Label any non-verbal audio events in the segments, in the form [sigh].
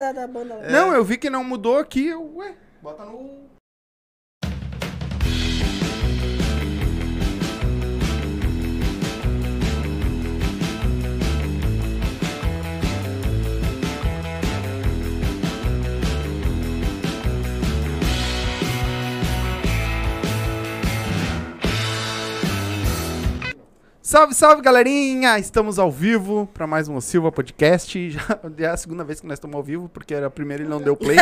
da, da banda lá. Não, eu vi que não mudou aqui. Eu, ué, bota no. Salve, salve, galerinha! Estamos ao vivo para mais um Silva Podcast. [laughs] Já é a segunda vez que nós estamos ao vivo, porque era a primeira ele não deu play.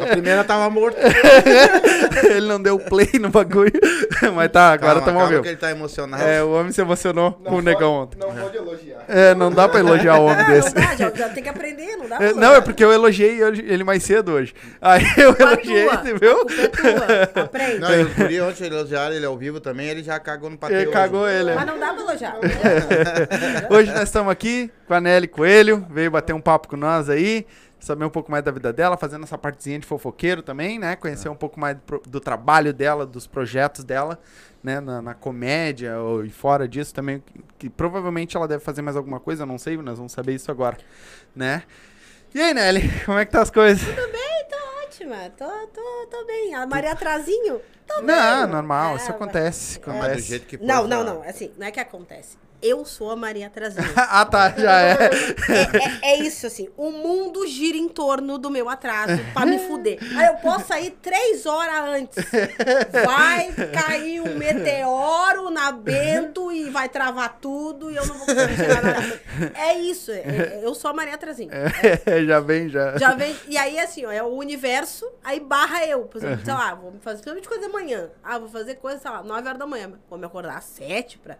A primeira tava morta. [laughs] ele não deu play no bagulho. [laughs] Mas tá, agora estamos ao vivo. que ele tá emocionado. É, o homem se emocionou com o negão ontem. Não pode elogiar. É, não dá pra elogiar o homem desse. não já, já tem que aprender, não dá É, pra Não, é porque eu elogiei ele mais cedo hoje. Aí eu Culpa elogiei, tua, culpa é tua. Aprende. Não, e os guri ontem elogiaram ele ao vivo também, ele já cagou no Ele hoje. cagou ele. Mas não dá pra elogiar. [laughs] Hoje nós estamos aqui com a Nelly Coelho, veio bater um papo com nós aí, saber um pouco mais da vida dela, fazendo essa partezinha de fofoqueiro também, né? Conhecer um pouco mais do, do trabalho dela, dos projetos dela, né? Na, na comédia ou, e fora disso também, que, que provavelmente ela deve fazer mais alguma coisa, eu não sei, nós vamos saber isso agora, né? E aí, Nelly, [laughs] como é que tá as coisas? Tudo bem, ótima. Tô, tô, tô bem. A Maria Trazinho? Tô Não, bem. normal, É, isso mas- acontece, Mas do acontece. jeito que Não, não, não. Assim, não é que acontece. Eu sou a Maria Trazinho. [laughs] ah, tá, já é. É, é- é isso, assim. O mundo gira em torno do meu atraso pra me fuder. Aí eu posso sair três horas antes. Vai cair um meteoro na Bento e vai travar tudo e eu não vou conseguir chegar na hora. É isso. é- é- eu sou a Maria Trazinho. É, [laughs] já vem, já. Já vem. E aí, assim, ó, é o universo, aí barra eu. Por exemplo, sei lá, vou fazer coisa amanhã. Ah, vou fazer coisa, sei lá, 9 horas da manhã. Vou me acordar às 7 pra.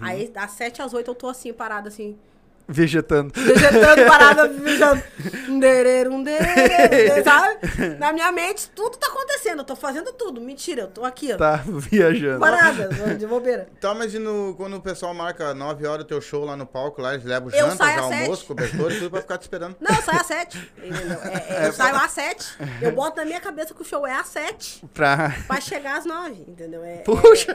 Aí, das 7 às 8 eu tô assim, parada assim. Vegetando. Vegetando, parada, [laughs] vegetando. Um derê, um [laughs] sabe? Na minha mente, tudo tá acontecendo. Eu tô fazendo tudo. Mentira, eu tô aqui, ó. Tá viajando. Parada, de [laughs] bobeira. Tá, mas e no, quando o pessoal marca 9 horas o teu show lá no palco, lá eles levam Eu janta, saio às almoço, cobertor e tudo pra ficar te esperando. Não, eu saio às 7. Entendeu? É, é, eu saio às 7. Eu boto na minha cabeça que o show é às 7. Pra... Pra chegar às 9, entendeu? É, Puxa!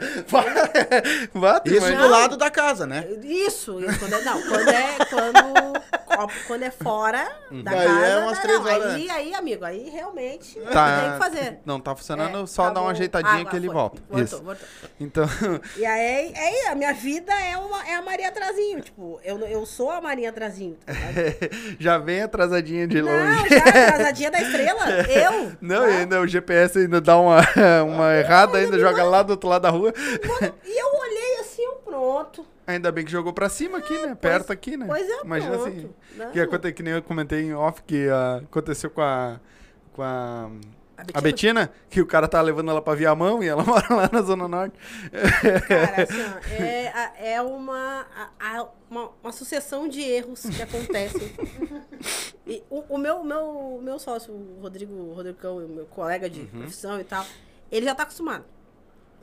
Bate, Isso mas- do lado da casa, né? Isso, isso, quando é, não, quando é, quando, quando é fora da Daí casa, é umas três não, horas aí, antes. aí, amigo, aí realmente Tá. tem que fazer. Não tá funcionando, É, só tá dá uma ajeitadinha Ah, que ele foi. volta. Voltou, Isso. voltou. Então, E aí, aí, a minha vida é, uma, é a Maria Trazinho, tipo, eu, eu sou a Maria Trazinho, tá [laughs] já vem atrasadinha de Não, longe. já, atrasadinha da estrela, [laughs] eu. Não, tá? e ainda o GPS ainda dá uma, [laughs] uma errada, ainda joga lá do outro lado da rua. E eu olhei assim, eu pronto. Ainda bem que jogou pra cima aqui, né? Perto aqui, né? pois é, Imagina pronto. assim. Não. Que, aconte- que nem eu comentei em off que ah, aconteceu com a. Com a. A Betina, que o cara tá levando ela pra Viamão e ela [laughs] mora lá na Zona Norte. Cara, assim, [laughs] é, a- é uma, a- a- uma, uma sucessão de erros que acontecem. E o, o meu, meu, meu sócio, o Rodrigo, o Rodrigo Cão, o meu colega de profissão e tal, ele já tá acostumado.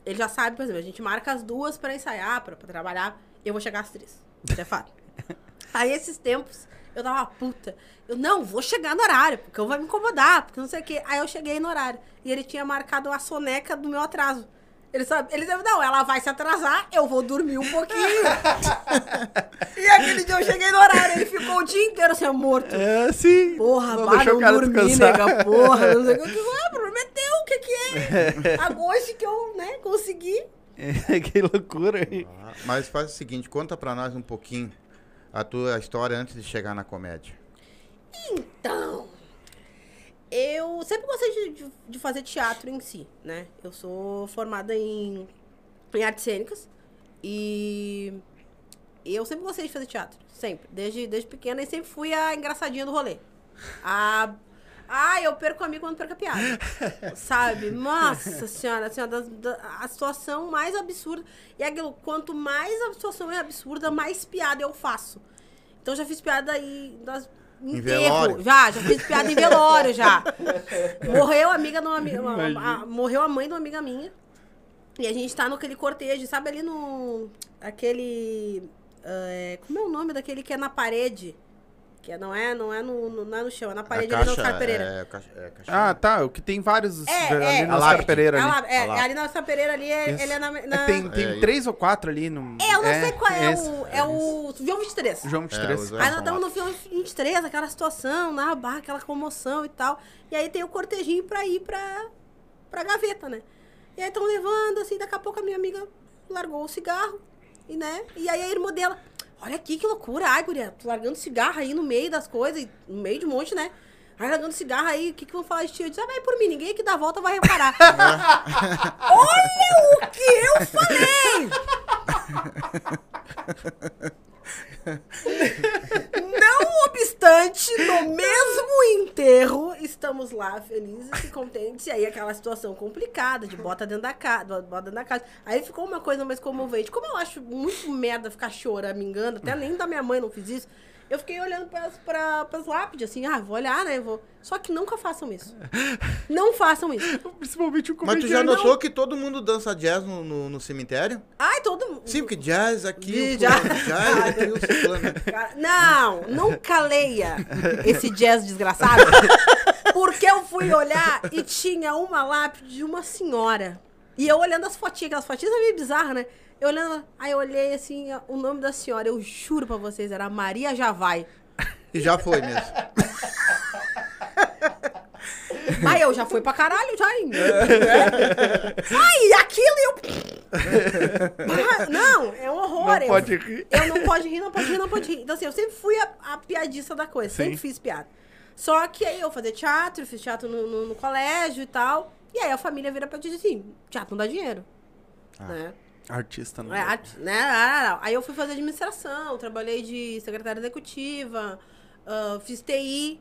Ele já sabe, por exemplo, a gente marca as duas pra ensaiar, pra trabalhar, eu vou chegar às três. Isso é fato. [laughs] Aí, esses tempos, eu tava, puta, eu não, vou chegar no horário, porque eu vou me incomodar, porque não sei o quê. Aí eu cheguei no horário. E ele tinha marcado a soneca do meu atraso. Ele sabe, ele sabe, não, ela vai se atrasar, eu vou dormir um pouquinho. [laughs] e aquele dia eu cheguei no horário, ele ficou o dia inteiro assim, morto. É, sim. Porra, Não dormi, descansar. nega, porra. Não sei o que. [laughs] Eu digo, ah, prometeu, o que que é? Agosto que eu, né, consegui. [laughs] que loucura, hein? Ah, Mas faz o seguinte, conta pra nós um pouquinho a tua história antes de chegar na comédia. Então, eu sempre gostei de, de- de fazer teatro em si, né? Eu sou formada em, em artes cênicas e eu sempre gostei de fazer teatro, sempre. Desde, desde pequena e sempre fui a engraçadinha do rolê. A... Ah, eu perco amigo quando perco a piada. [laughs] Sabe? Nossa senhora, assim, da- a situação mais absurda. E é aquilo, quanto mais a situação é absurda, mais piada eu faço. Então já fiz piada aí das. Em velório. Já, já fiz piada em velório já. [laughs] Morreu a amiga de uma amiga. morreu a mãe de uma amiga minha. E a gente tá naquele cortejo, sabe ali no. Aquele. é, como é o nome daquele que é na parede? Que é- não é, não é no, no- não é no chão, é na A parede ali no caixa, Oscar Pereira. é, é, caixa- Ah, tá. O que tem vários É, ali é, no a Oscar. Pereira É, ali. é, Ah lá. ali na Oscar Pereira ali, é, ele é na... É, na- tem tem É, três ou quatro ali. No... É, eu não sei qual é, esse. o... É o João 23. João É, 23. os- Aí nós estamos no filme 23, aquela situação, na barra, aquela comoção e tal. E aí tem o cortejinho pra ir pra, pra gaveta, né? E aí estão levando, assim, daqui a pouco a minha amiga largou o cigarro, e né? E aí a irmã dela, olha aqui que loucura, ai, guria, tu largando cigarro aí no meio das coisas, no meio de um monte, né? Aí largando cigarro aí, o que que vão falar de ti? Eu disse, ah, vai por mim, ninguém aqui dá a volta vai reparar. [laughs] olha o que eu falei! [laughs] Não obstante, no mesmo enterro, estamos lá felizes e contentes. E aí aquela situação complicada de bota dentro da casa, bota dentro da casa. Aí ficou uma coisa mais comovente. Como eu acho muito merda ficar chorando, me engano, até nem da minha mãe não fiz isso. Eu fiquei olhando para as lápides, assim, ah, vou olhar, né? Vou... Só que nunca façam isso. Não façam isso. Principalmente o Mas tu já comediante. notou que todo mundo dança jazz no, no, no cemitério? Ai, todo mundo. Sim, porque jazz aqui, De jazz. jazz aqui, o ciclano. Cara, Não, nunca leia esse jazz desgraçado. Porque eu fui olhar e tinha uma lápide de uma senhora. E eu olhando as fotinhas, aquelas fotinhas é meio bizarras, né? Eu olhando, aí eu olhei assim, o nome da senhora, eu juro pra vocês, era Maria Javai. E já foi mesmo. Aí eu já fui pra caralho, já. hein? Ai, aquilo eu. Ah, Não, é um horror. Não eu- pode rir. Eu não pode rir, não pode rir, não pode rir. Então, assim, eu sempre fui a, a piadista da coisa, sempre Sim. fiz piada. Só que aí eu fazia teatro, fiz teatro no, no- no colégio e tal. E aí a família vira pra dizer assim: teatro não dá dinheiro. Né? Artista, não. É, arte- né? Ah. Aí eu fui fazer administração, trabalhei de secretária executiva, ah, fiz TI.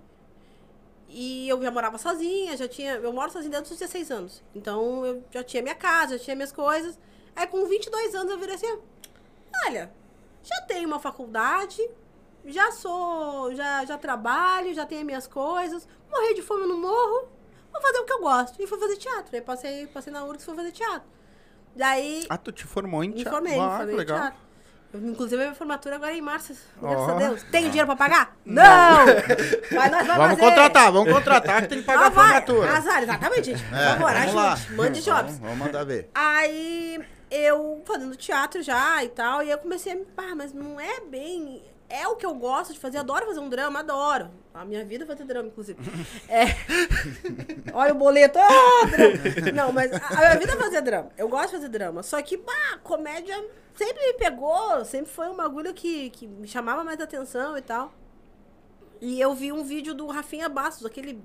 E eu já morava sozinha, já tinha. Eu moro sozinha desde os 16 anos. Então eu já tinha minha casa, já tinha minhas coisas. Aí com 22 anos eu virei assim: olha, já tenho uma faculdade, já sou. Já, já trabalho, já tenho minhas coisas. Morrer de fome não morro. Vou fazer o que eu gosto. E fui fazer teatro. Aí passei, passei na URGS e fui fazer teatro. Daí Ah, tu te formou em me teatro? formei, me ah, formei que em legal. teatro. Inclusive, a minha formatura agora é em março. Graças a Ó. Deus. Tenho dinheiro pra pagar? [laughs] Não! Mas nós vamos Vamos contratar, vamos contratar que tem que pagar Ah, a formatura. Azar, exatamente, gente. É, vamos lá. Mande jobs. Vamos, vamos mandar ver. Aí eu fazendo teatro já e tal, e eu comecei a me. Pá, mas não é bem. É o que eu gosto de fazer, adoro fazer um drama, adoro. A minha vida é fazer drama, inclusive. [laughs] É. [laughs] Olha o boleto. Ah, drama. Não, mas a minha vida é fazer drama. Eu gosto de fazer drama. Só que, pá, comédia sempre me pegou, sempre foi um bagulho que, que me chamava mais atenção e tal. E eu vi um vídeo do Rafinha Bastos, aquele.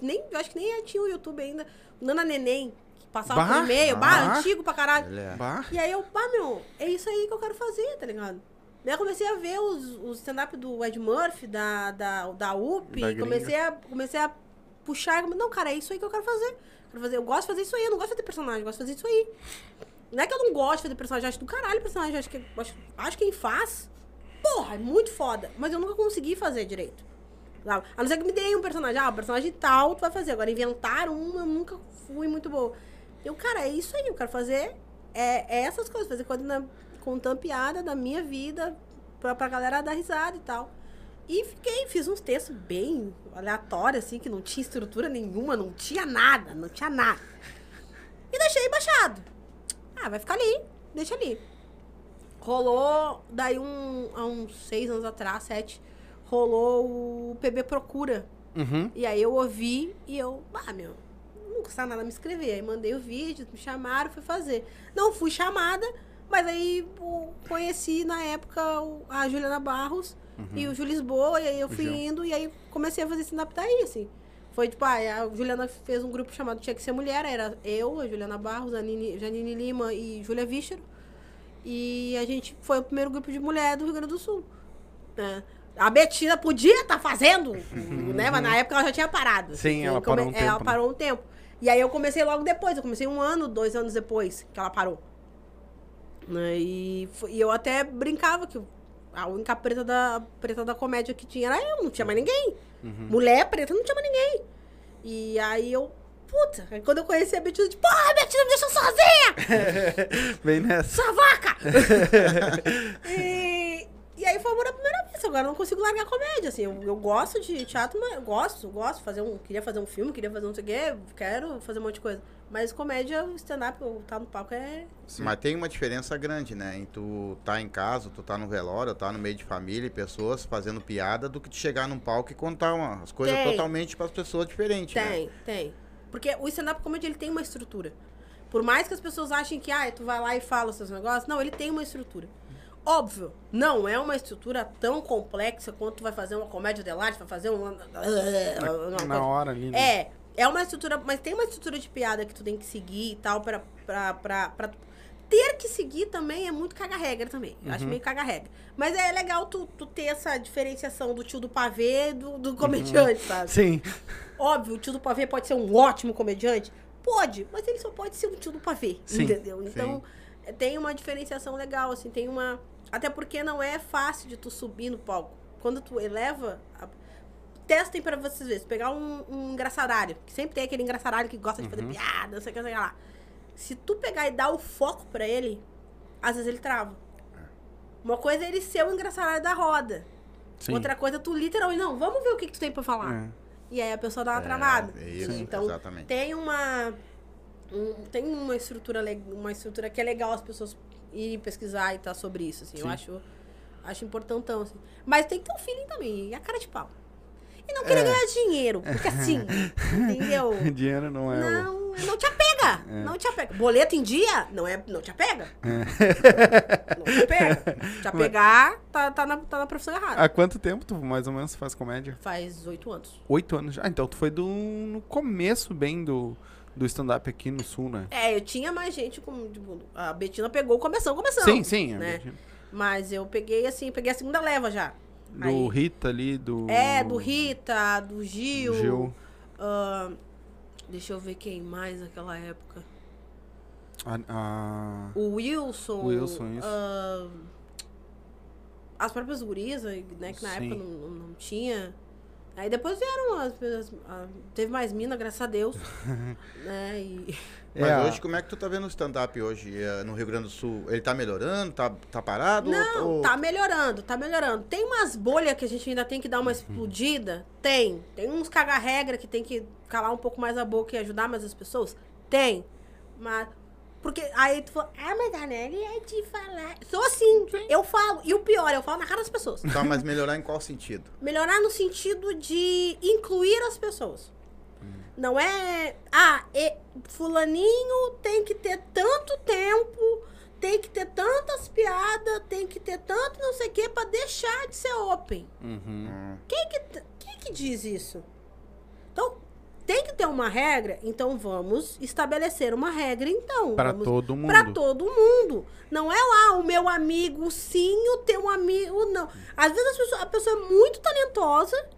Nem, eu acho que nem tinha o YouTube ainda. Nana Neném, que passava Bah, por e-mail, bah, ah. antigo pra caralho. É- Bah. E aí eu, pá, meu, é isso aí que eu quero fazer, tá ligado? Daí eu comecei a ver os, os stand-up do Ed Murphy, da, da, da UP, Da e comecei a, comecei a puxar não, cara, é isso aí que eu quero fazer. Quero fazer. Eu gosto de fazer isso aí, eu não gosto de fazer personagem, eu gosto de fazer isso aí. Não é que eu não gosto de fazer personagem, eu acho do caralho personagem, acho que, acho, acho que quem faz, porra, é muito foda. Mas eu nunca consegui fazer direito. sabe? A não ser que me deem um personagem, ah, o personagem tal tu vai fazer. Agora, inventar um, eu nunca fui muito boa. Eu, cara, é isso aí, eu quero fazer é, é essas coisas, fazer coisa na, contando piada da minha vida pra, pra galera dar risada e tal. E fiquei, fiz uns textos bem aleatórios, assim, que não tinha estrutura nenhuma, não tinha nada, não tinha nada. E deixei baixado. Ah, vai ficar ali, deixa ali. Rolou, daí um, há uns seis anos atrás, sete, rolou o PB Procura. Uhum. E aí eu ouvi e eu, ah, meu, não custa nada me inscrever. Aí mandei o vídeo, me chamaram, fui fazer. Não fui chamada, mas aí conheci na época a Juliana Barros e o Ju Lisboa, e aí eu fui indo e aí comecei a fazer stand-up daí, assim. Foi tipo, ah, a Juliana fez um grupo chamado Tinha que Ser Mulher, era eu, a Juliana Barros, a Nini, Janine Lima e Júlia Vichero. E a gente foi o primeiro grupo de mulher do Rio Grande do Sul. né? A Betina podia estar fazendo, né? Mas na época ela já tinha parado. Sim, ela come- parou um é, Ela tempo, né? parou um tempo. E aí eu comecei logo depois. Eu comecei um ano, dois anos depois que ela parou. Né? E, foi- e eu até brincava que a única preta da, preta da comédia que tinha era eu, não tinha mais ninguém. Uhum. Mulher preta não tinha mais ninguém. E aí eu, puta, aí quando eu conheci a Betina, eu disse, porra, Betina, me deixa sozinha! [laughs] Vem nessa. Sua vaca! [laughs] e, e aí foi amor à primeira vez. agora eu não consigo largar a comédia, assim. Eu, eu gosto de teatro, mas eu gosto, eu gosto. Fazer um, queria fazer um filme, queria fazer não sei o quê, quero fazer um monte de coisa. Mas comédia, o stand-up, tá no palco é. Mas tem uma diferença grande, né? Em tu tá em casa, tu tá no velório, tá no meio de família e pessoas fazendo piada, do que tu chegar num palco e contar uma, as coisas Tem. totalmente para as pessoas diferentes, né? Tem, tem. Porque o stand-up comedy, ele tem uma estrutura. Por mais que as pessoas achem que, ah, tu vai lá e fala os seus negócios, não, ele tem uma estrutura. Óbvio, não é uma estrutura tão complexa quanto tu vai fazer uma comédia de arte, vai fazer [laughs] uma... Na hora ali. né? É, é uma estrutura, mas tem uma estrutura de piada que tu tem que seguir e tal, pra, pra, pra, pra ter que seguir também é muito caga-regra também. Eu Uhum. acho meio caga-regra. Mas é legal tu, tu ter essa diferenciação do tio do pavê do, do comediante, sabe? Sim. Óbvio, o tio do pavê pode ser um ótimo comediante? Pode, mas ele só pode ser um tio do pavê, Sim, entendeu? Então, é, tem uma diferenciação legal, assim, tem uma... Até porque não é fácil de tu subir no palco. Quando tu eleva... A... Testem pra vocês verem. Pegar um, um engraçaralho, que sempre tem aquele engraçaralho que gosta de fazer Uhum. piada, não sei o que, não sei o que lá. Se tu pegar e dar o foco pra ele, às vezes ele trava. Uma coisa é ele ser o engraçaralho da roda. Sim. Outra coisa, tu literalmente, não, vamos ver o que, que tu tem pra falar. É. E aí a pessoa dá uma É, travada. é isso, então, exatamente. tem uma. um- tem uma estrutura, uma estrutura que é legal as pessoas irem pesquisar e tal sobre isso. Assim, eu acho, acho importantão. Assim. Mas tem que ter um feeling também, e a cara de pau. E não querer É. ganhar dinheiro, porque assim, [laughs] entendeu? Dinheiro não é o. Não, não te apega. Não te apega. Boleto em dia, não, é, não te apega. Não te apega. Te apegar, tá, tá, na, tá na profissão errada. Há quanto tempo tu mais ou menos faz comédia? Faz oito anos. Oito anos já. Ah, então tu foi do, no começo bem do, do stand-up aqui no sul, né? É, eu tinha mais gente como. Tipo, a Betina pegou começando, começando. sim, sim. né? Mas eu peguei assim, peguei a segunda leva já. Do Aí- Rita ali, do. É, do Rita, do Gil. Gil. ah, deixa eu ver quem mais naquela época. A, a- O Wilson. Wilson, isso. ah, as próprias gurias, né? Que na Sim. época não, não, não tinha. Aí depois vieram as, as- a- teve mais mina, graças a Deus. [laughs] né? E, Mas é, hoje, como é que tu tá vendo o stand-up hoje eh, no Rio Grande do Sul? Ele tá melhorando? Tá, tá parado? Não, Ou- tá melhorando, tá melhorando. Tem umas bolhas que a gente ainda tem que dar uma explodida? Tem. Tem uns caga-regra que tem que calar um pouco mais a boca e ajudar mais as pessoas? Tem. Mas. Porque aí tu fala, ah, mas a Nelly é de falar. Sou assim, eu falo. E o pior, eu falo na cara das pessoas. Tá, mas melhorar em qual sentido? Melhorar no sentido de incluir as pessoas. Não é. Ah, e, Fulaninho tem que ter tanto tempo, tem que ter tantas piadas, tem que ter tanto não sei o que pra deixar de ser open. Uhum. Hum, Quem que, quem que diz isso? Então, tem que ter uma regra, então vamos estabelecer uma regra, então. Vamos- todo mundo. Pra todo mundo. Não é lá o meu amigo sim, o teu amigo não. Às vezes pessoas- a pessoa é muito talentosa,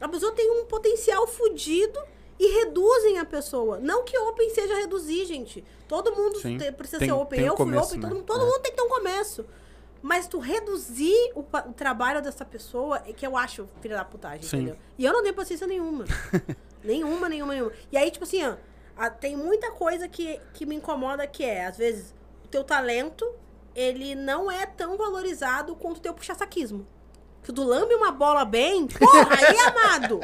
a pessoa tem um potencial fudido e reduzem a pessoa. Não que open seja reduzir, gente. Todo mundo te- precisa Tem- ser open. tem um Eu fui começo, open, né? todo, mundo, todo É. mundo tem que ter um começo. Mas tu reduzir o, o trabalho dessa pessoa é que eu acho filha da putagem, Sim. entendeu? E eu não tenho paciência nenhuma. [laughs] nenhuma, nenhuma, nenhuma. E aí, tipo assim, ó, a- tem muita coisa que, que me incomoda que é, às vezes, o teu talento, ele não é tão valorizado quanto o teu puxa-saquismo. Se tu lambe uma bola bem, porra, aí, amado!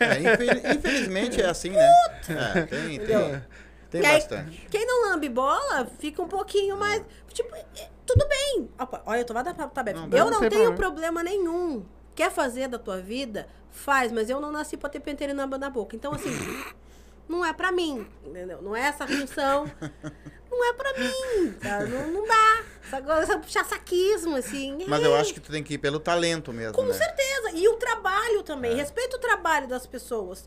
É, infel- infelizmente é assim, né? É, tem, tem, tem aí, bastante. Quem não lambe bola, fica um pouquinho mais. Tipo, é, tudo bem. Olha, eu tô lá da tabef. Não, Eu não tenho problema nenhum. Quer fazer da tua vida? Faz, mas eu não nasci pra ter penteiro na, na boca. Então, assim, não é pra mim. Entendeu? Não é essa função. Não é pra mim. tá? Não, não dá. Essa coisa, puxar saquismo, assim. Mas eu acho que tu tem que ir pelo talento mesmo, Com né? certeza. E o trabalho É. também. Respeita o trabalho das pessoas.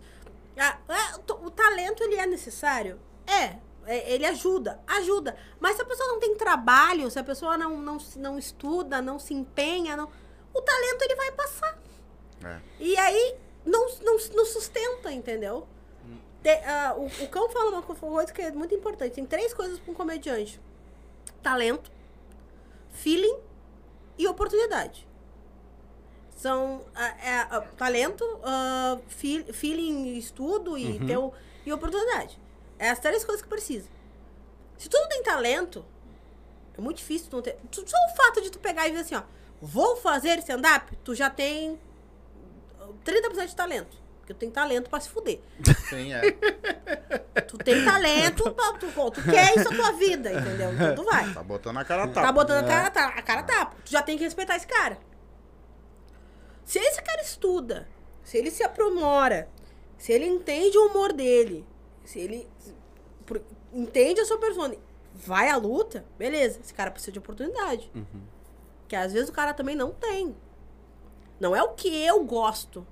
Ah, é, o talento, ele é necessário? É. É, Ele ajuda, ajuda. Mas se a pessoa não tem trabalho, se a pessoa não, não, não estuda, não se empenha, não, o talento ele vai passar. É. E aí não, não, não sustenta, entendeu? Te- ah, o, o Cão fala uma co- coisa que é muito importante. Tem três coisas para um comediante: talento, feeling e oportunidade. São é, ah, talento, feel- feeling, estudo e, Uhum. teu, e oportunidade. É as três coisas que precisa. Se tu não tem talento, é muito difícil tu não ter. Só o fato de tu pegar e ver assim, ó. vou fazer stand-up, tu já tem 30% de talento. Porque tu tem talento pra se fuder. Sim, é. [laughs] Tu tem talento, tu, pô, tu quer isso na tua vida, entendeu? Então tu vai. Tá botando a cara a Tá tapa. botando a cara, tá, a cara tapa. Tu já tem que respeitar esse cara. Se esse cara estuda, se ele se aprimora, se ele entende o humor dele, se ele entende a sua persona, vai à luta, beleza. Esse cara precisa de oportunidade. Que às vezes o cara também não tem. Não é o que eu gosto.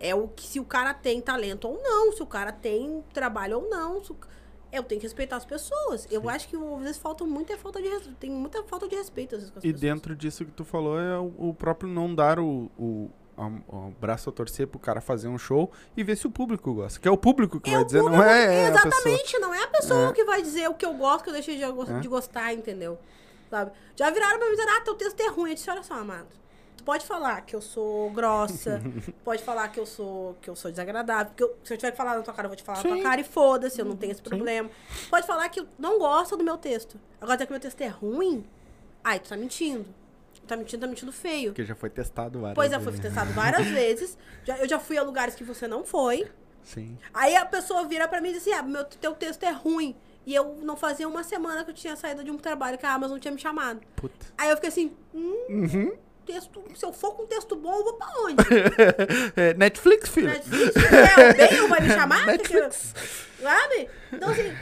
É o que se o cara tem talento ou não, se o cara tem trabalho ou não. o- Eu tenho que respeitar as pessoas. Eu acho que às vezes falta muita falta de tem muita falta de respeito às vezes com as E pessoas. dentro disso que tu falou é o, o próprio não dar o, o, o braço a torcer pro cara fazer um show e ver se o público gosta. Que é o público que É vai dizer, não público- é, é a pessoa. Exatamente, não é a pessoa É. que vai dizer o que eu gosto, que eu deixei de, É. de gostar, entendeu? Sabe? Já viraram pra mim disseram, ah, teu texto é ruim. Eu disse, olha só, amado. Tu pode falar que eu sou grossa, [laughs] pode falar que eu sou que eu sou desagradável. Porque eu- se eu tiver que falar na tua cara, eu vou te falar na Sim. tua cara e foda-se, eu não tenho esse problema. Pode falar que eu não gosto do meu texto. Agora, dizer que meu texto é ruim, ai, tu tá mentindo. Tu tá mentindo, tá mentindo feio. Porque já foi testado várias Pois é, foi vezes. testado várias [laughs] vezes. Já- eu já fui a lugares que você não foi. Sim. Aí a pessoa vira pra mim e diz assim: ah, meu, teu texto é ruim. E eu não fazia uma semana que eu tinha saído de um trabalho que a Amazon tinha me chamado. Puta. Aí eu fiquei assim: hum, Uhum. Texto, se eu for com texto bom, eu vou pra onde? [laughs] É, Netflix, filho. Netflix, é, o bem, vai me [laughs] chamar? Netflix. Sabe? Então, assim,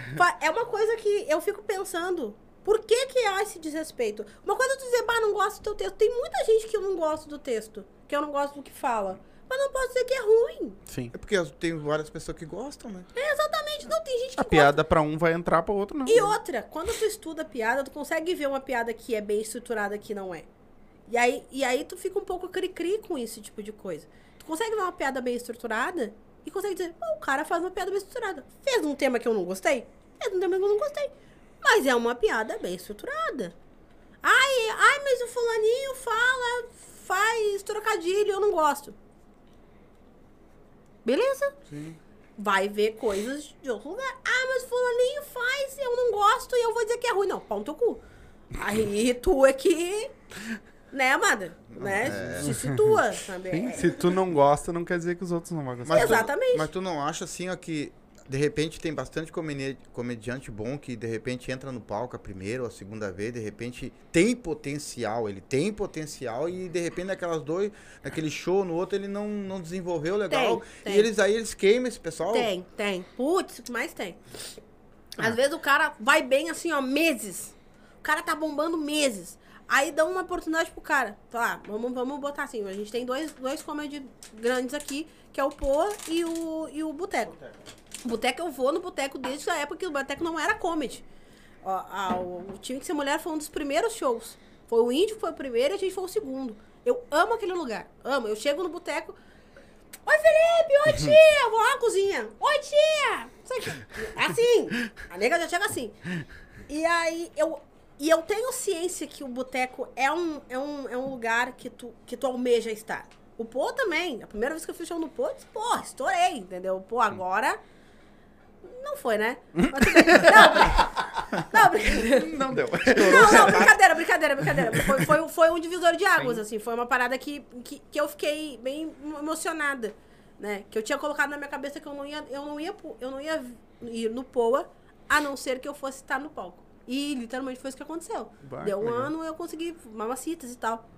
é uma coisa que eu fico pensando. Por que que há esse desrespeito? Uma coisa é tu dizer, bah, não gosto do teu texto. Tem muita gente que eu não gosto do texto. Que eu não gosto do que fala. Mas não posso dizer que é ruim. Sim. É porque tem várias pessoas que gostam, né? É exatamente. Não, tem gente que A piada pra um vai entrar pra outro, não. E outra, quando tu estuda piada, tu consegue ver uma piada que é bem estruturada que não é. E aí, e aí tu fica um pouco cri-cri com esse tipo de coisa. Tu consegue ver uma piada bem estruturada e consegue dizer, "Pô, o cara faz uma piada bem estruturada. Fez um tema que eu não gostei? Fez um tema que eu não gostei. Mas é uma piada bem estruturada. Ai, ai, mas o fulaninho fala, faz trocadilho, eu não gosto. Beleza? Sim. vai ver coisas de outro lugar. Ah, mas fulaninho faz, eu não gosto e eu vou dizer que é ruim. Não, pau no teu cu. Aí tu é que, né, amada? Né? Se situa, sabe? Sim, É- Se tu não gosta, não quer dizer que os outros não vão gostar. Mas tu- Exatamente. mas tu não acha assim, ó, que de repente tem bastante comedi- comediante bom que de repente entra no palco a primeira ou a segunda vez, de repente tem potencial, ele tem potencial e de repente naquelas dois, naquele show no outro ele não, não desenvolveu legal. Tem, tem. E eles aí eles queimam esse pessoal. Tem, tem. Putz, o que mais tem? Ah. Às vezes o cara vai bem assim, ó, meses. O cara tá bombando meses. Aí dão uma oportunidade pro cara. Tá, vamos, vamos botar assim. A gente tem dois, dois comedy grandes aqui, que é o Poa e o, e o Boteco. Boteco eu vou no Boteco desde a época que o Boteco não era comedy. Ó, a- o, o Time que Ser Mulher foi um dos primeiros shows. Foi o Índio que foi o primeiro e a gente foi o segundo. Eu amo aquele lugar. Amo. Eu chego no Boteco, Oi, Felipe! Oi, [laughs] tia! Vou lá na cozinha. Oi, tia! Assim. A nega já chega assim. E aí, eu... E eu tenho ciência que o boteco é um, é, um, é um lugar que tu, que tu almeja estar. O Pô também. A primeira vez que eu fiz show no Pô, eu disse, pô, estourei, entendeu? Pô, agora... Não foi, né? [laughs] Não, brincadeira. Não deu. Não, não, brincadeira, brincadeira, brincadeira. Foi, foi, foi um divisor de águas, assim. Foi uma parada que, que, que eu fiquei bem emocionada, né? Que eu tinha colocado na minha cabeça que eu não ia, eu não ia, eu não ia ir no Poa, a não ser que eu fosse estar no palco. E literalmente foi isso que aconteceu. Bah, Deu um legal. ano, eu consegui mamacitas e tal.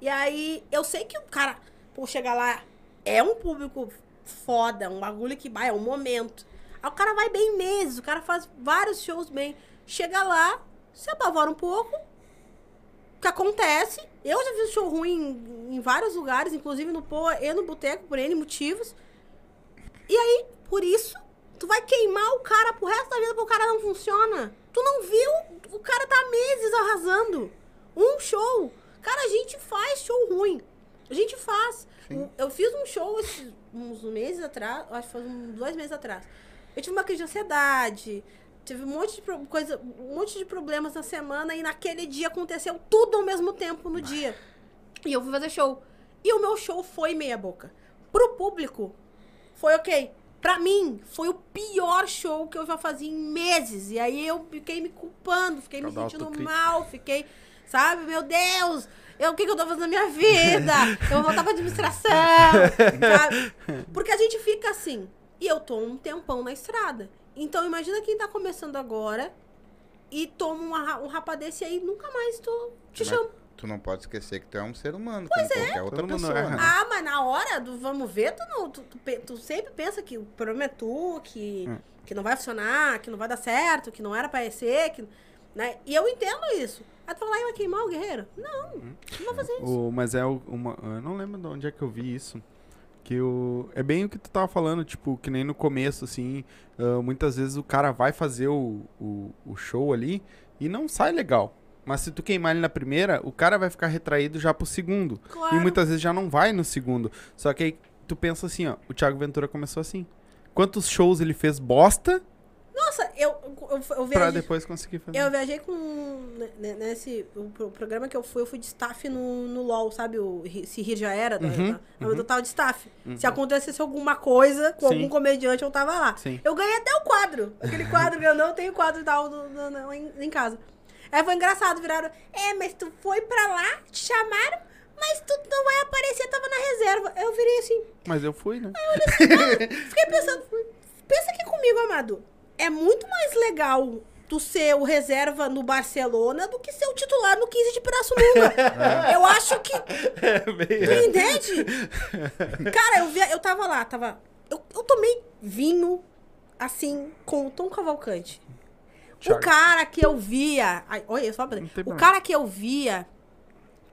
E aí, eu sei que o cara, por chegar lá, é um público foda, um bagulho que vai, é um momento. Aí o cara vai bem meses, o cara faz vários shows bem. Chega lá, se apavora um pouco. O que acontece? Eu já fiz show ruim em, em vários lugares, inclusive no Poa e no Boteco, por N motivos. E aí, por isso, tu vai queimar o cara pro resto da vida porque o cara não funciona. Tu não viu? O cara tá há meses arrasando. Um show. Cara, a gente faz show ruim. A gente faz. Sim. Eu fiz um show esses- uns meses atrás, acho que foi uns dois meses atrás. Eu tive uma crise de ansiedade, tive um monte de coisa, um monte de problemas na semana e naquele dia aconteceu tudo ao mesmo tempo no dia. E eu fui fazer show. E o meu show foi meia boca. Pro público, foi ok. Pra mim, foi o pior show que eu já fazia em meses. E aí eu fiquei me culpando, fiquei me Cada sentindo autocrítica. mal, fiquei. sabe? Meu Deus! Eu, o que, que eu tô fazendo na minha vida? [laughs] Eu vou voltar pra administração, sabe? Porque a gente fica assim. E eu tô um tempão na estrada. Então imagina quem tá começando agora e toma ra- um rapa desse aí, nunca mais tu te Mas chamo. Tu não pode esquecer que tu é um ser humano, como qualquer outra pessoa. erra. né? Ah, mas na hora do vamos ver, tu, não, tu, tu tu sempre pensa que o problema é tu, que, Hum. que não vai funcionar, que não vai dar certo, que não era pra ser, que, né? E eu entendo isso. Aí tu fala, ai, vai queimar o guerreiro? Não, Hum. não vou fazer isso. O, mas é o- uma. Eu não lembro de onde é que eu vi isso. Que o. É bem o que tu tava falando, tipo, que nem no começo, assim. ah, muitas vezes o cara vai fazer o, o, o show ali e não sai legal. Mas se tu queimar ele na primeira, o cara vai ficar retraído já pro segundo. Claro. E muitas vezes já não vai no segundo. Só que aí tu pensa assim, ó, o Thiago Ventura começou assim. Quantos shows ele fez bosta Nossa, eu, eu, eu pra viajei, depois conseguir fazer? eu viajei com. né, Nesse. O, pro- programa que eu fui, eu fui de staff no, no LOL, sabe? O Se Rir Já Era. da- Uhum, da- Eu tava de staff. Se acontecesse alguma coisa com Sim. algum comediante, eu tava lá. Sim. Eu ganhei até o quadro. Aquele quadro que eu não tenho quadro e tal do, do- do- em, em casa. Aí foi engraçado, viraram. É, mas tu foi pra lá, te chamaram, mas tu não vai aparecer, tava na reserva. Eu virei assim, Mas eu fui, né? [laughs] fiquei pensando. Pensa aqui comigo, amado. É muito mais legal tu ser o reserva no Barcelona do que ser o titular no 15 de Pirassununga. Eu acho que Tu entende? Cara, eu, via, eu tava lá, tava. Eu, eu tomei vinho, assim, com o Tom Cavalcante. O cara que eu via. Ai, olha, só O cara que eu via.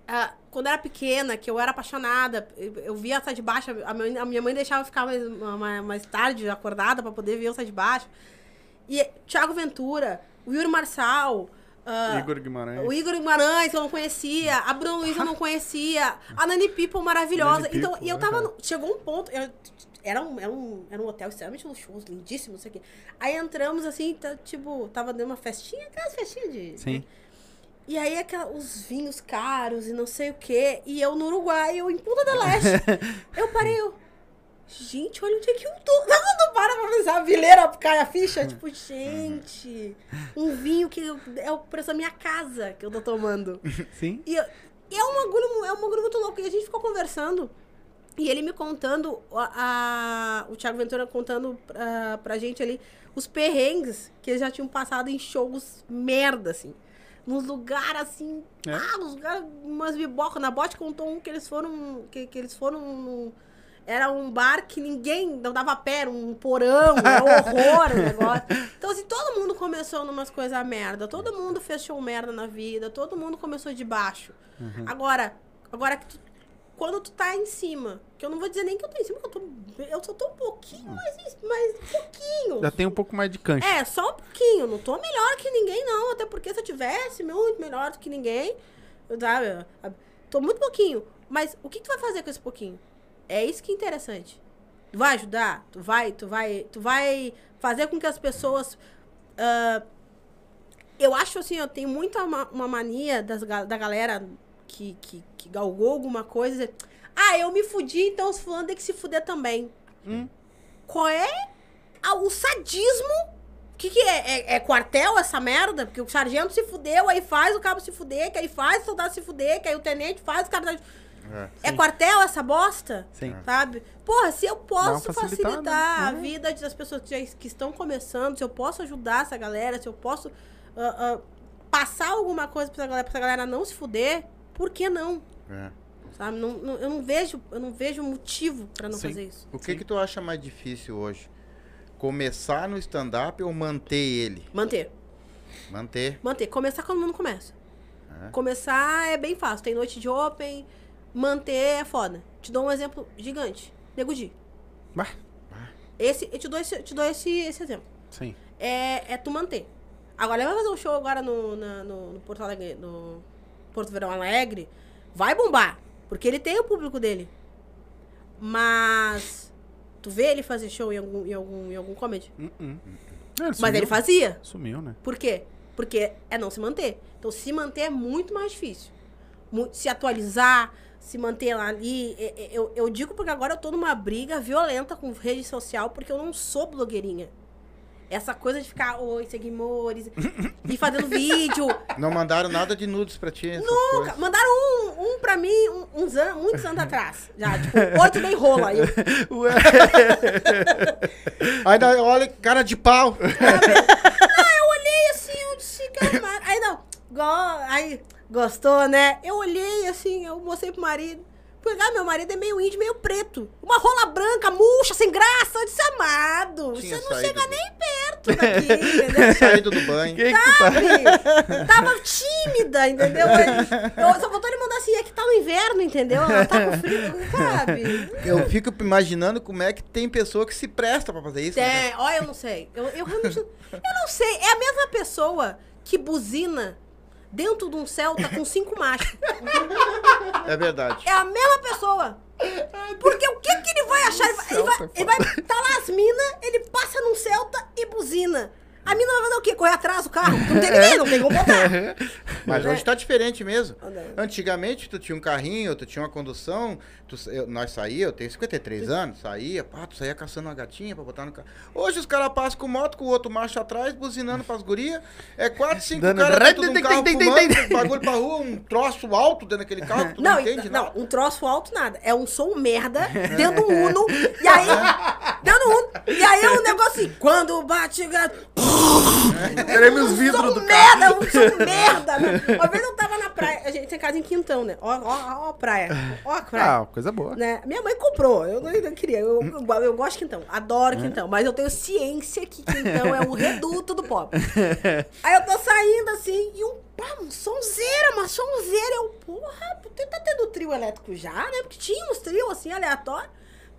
ah, quando era pequena, que eu era apaixonada, eu, via essa de baixo. A minha, a minha mãe deixava eu ficar mais, mais, mais tarde acordada pra poder ver Sai de baixo. E Thiago Ventura, o Yuri Marçal. ah, Igor Guimarães. o Igor Guimarães, eu não conhecia. A Bruna Luiz, eu não [laughs] conhecia. A Nani People, maravilhosa. Nani então, People, e eu tava. é. no- chegou um ponto. eu- era, um, era, um, era um hotel extremamente luxuoso, lindíssimo, não sei o quê. Aí entramos assim, tá, tipo, tava dando uma festinha, aquelas festinhas de. Sim. E aí aquela, os vinhos caros e não sei o quê. E eu no Uruguai, eu em Punta del Leste. [laughs] eu parei, eu. Gente, olha onde é que eu tô. Sabe quando para pra pensar, a vileira cai a ficha? Tipo, gente, um vinho que eu- é o preço da minha casa que eu tô tomando. [laughs] Sim. E, eu- e é um bagulho, é um bagulho muito louco. E a gente ficou conversando. E ele me contando, a, a- o Thiago Ventura contando pra, pra gente ali os perrengues que eles já tinham passado em shows merda, assim. Nos lugares assim. É? Ah, nos lugares, umas bibocas. Na bote contou um que eles foram. Que, que eles foram. era um bar que ninguém não dava pé, era um porão, era um [laughs] horror o negócio. Então, assim, todo mundo começou numas coisas merda, todo mundo fez show merda na vida, todo mundo começou de baixo. Agora, agora que tu- quando tu tá em cima, que eu não vou dizer nem que eu tô em cima, porque eu, tô, eu só tô um pouquinho mais, mais um pouquinho. Já tem um pouco mais de cancha. É, só um pouquinho. Não tô melhor que ninguém, não. Até porque se eu tivesse muito melhor do que ninguém, eu, sabe? Tô muito pouquinho. Mas o que, tu vai fazer com esse pouquinho? É isso que é interessante. Tu vai ajudar? Tu vai, tu vai, tu vai fazer com que as pessoas. ah, eu acho assim, eu tenho muita uma, uma mania das, da galera que, que, que galgou alguma coisa. dizer, Ah, eu me fudi, então os fulano tem que se fuder também. Hum. Qual é o sadismo? O que, que é? é? é quartel essa merda? Porque o sargento se fudeu, aí faz o cabo se fuder, que aí faz o soldado se fuder, que aí o tenente faz o cara. tá- É. É quartel essa bosta? Sim. Sabe? Porra, se eu posso facilitada, facilitar a né? vida das pessoas que, já, que estão começando, se eu posso ajudar essa galera, se eu posso ah, ah, passar alguma coisa pra essa galera, pra essa galera não se fuder, por que não? É. Sabe? Não, não- eu, não vejo, eu não vejo motivo pra não Sim. fazer isso. O que que tu acha mais difícil hoje? Começar no stand-up ou manter ele? Manter. Manter. Manter. Começar quando mundo começa. É. Começar é bem fácil. Tem noite de open, manter é foda. Te dou um exemplo gigante. Nego Di. Bah, Esse, eu te dou esse, te dou esse, esse exemplo. sim. É, é tu manter. Agora, ele vai fazer um show agora no, na- no, no Porto Alegre, no Porto Verão Alegre. Vai bombar. Porque ele tem o público dele. Mas tu vê ele fazer show em algum, em algum, em algum comedy. Hum. É, Mas sumiu. ele fazia. Sumiu, né? Por quê? Porque é não se manter. Então, se manter é muito mais difícil. Se atualizar, se manter lá ali. E- e- Eu, eu digo porque agora eu tô numa briga violenta com rede social, porque eu não sou blogueirinha. Essa coisa de ficar, oi, seguimores, e fazendo vídeo. [laughs] Não mandaram nada de nudes pra ti? Nunca. coisas? Mandaram um, um pra mim um- uns anos, muitos anos atrás. Já, tipo, oito nem rola. Eu, [laughs] Ué, Ainda olha, cara de pau. [laughs] Ah, eu olhei assim, eu disse, cara, aí não, go- aí, gostou, né? Eu olhei assim, eu mostrei pro marido. Porque, ah, meu marido é meio índio, meio preto. Uma rola branca, murcha, sem graça. Eu disse, amado, Tinha você não chega do- nem perto [laughs] daqui, entendeu? Saído do banho. quem que tá? Sabe? Tava tímida, entendeu? [laughs] Eu, só faltou ele mandar assim, é que tá no inverno, entendeu? Ela tá com frio, sabe? Eu fico imaginando como é que tem pessoa que se presta pra fazer isso. né? É, ó, eu não sei. Eu, eu realmente. Eu não sei. É a mesma pessoa que buzina dentro de um Celta com cinco machos. É verdade. É a mesma pessoa. Porque o que, que ele vai achar? Ele vai, ele vai, ele vai tá lá as minas, ele passa num Celta e buzina. A mina vai fazer o quê? Correr atrás do carro? Não tem ninguém, não tem como botar. [laughs] Mas hoje tá diferente mesmo. Antigamente, tu tinha um carrinho, tu tinha uma condução, tu, eu- nós saía, eu tenho 53 anos, saía, pá, tu saía caçando uma gatinha pra botar no carro. Hoje os caras passam com moto, com o outro macho atrás, buzinando pras gurias. É quatro, cinco caras dentro de um [laughs] Tem, carro tem, tem, fumando, tem, bagulho pra rua, um troço alto dentro daquele carro, [laughs] tu não, Não, entende e- nada. não, um troço alto nada. É um som merda dentro do Uno. E aí. dentro do Uno. E aí é um negócio assim. Quando bate o gato. Treme os vidros som do carro. merda, um som merda. né? Uma vez eu tava na praia. A gente tem casa em Quintão, né? Ó, ó, ó a praia. Ó a praia. Ah, coisa boa. Né? Minha mãe comprou, eu não, não queria. Eu, eu, eu gosto de Quintão, adoro Quintão, mas eu tenho ciência que Quintão é o [laughs] reduto do pobre. [laughs] Aí eu tô saindo assim e um, pá, um sonzeira, uma sonzeira. Eu, porra, tá tendo trio elétrico já, né? Porque tinha uns trios assim aleatórios.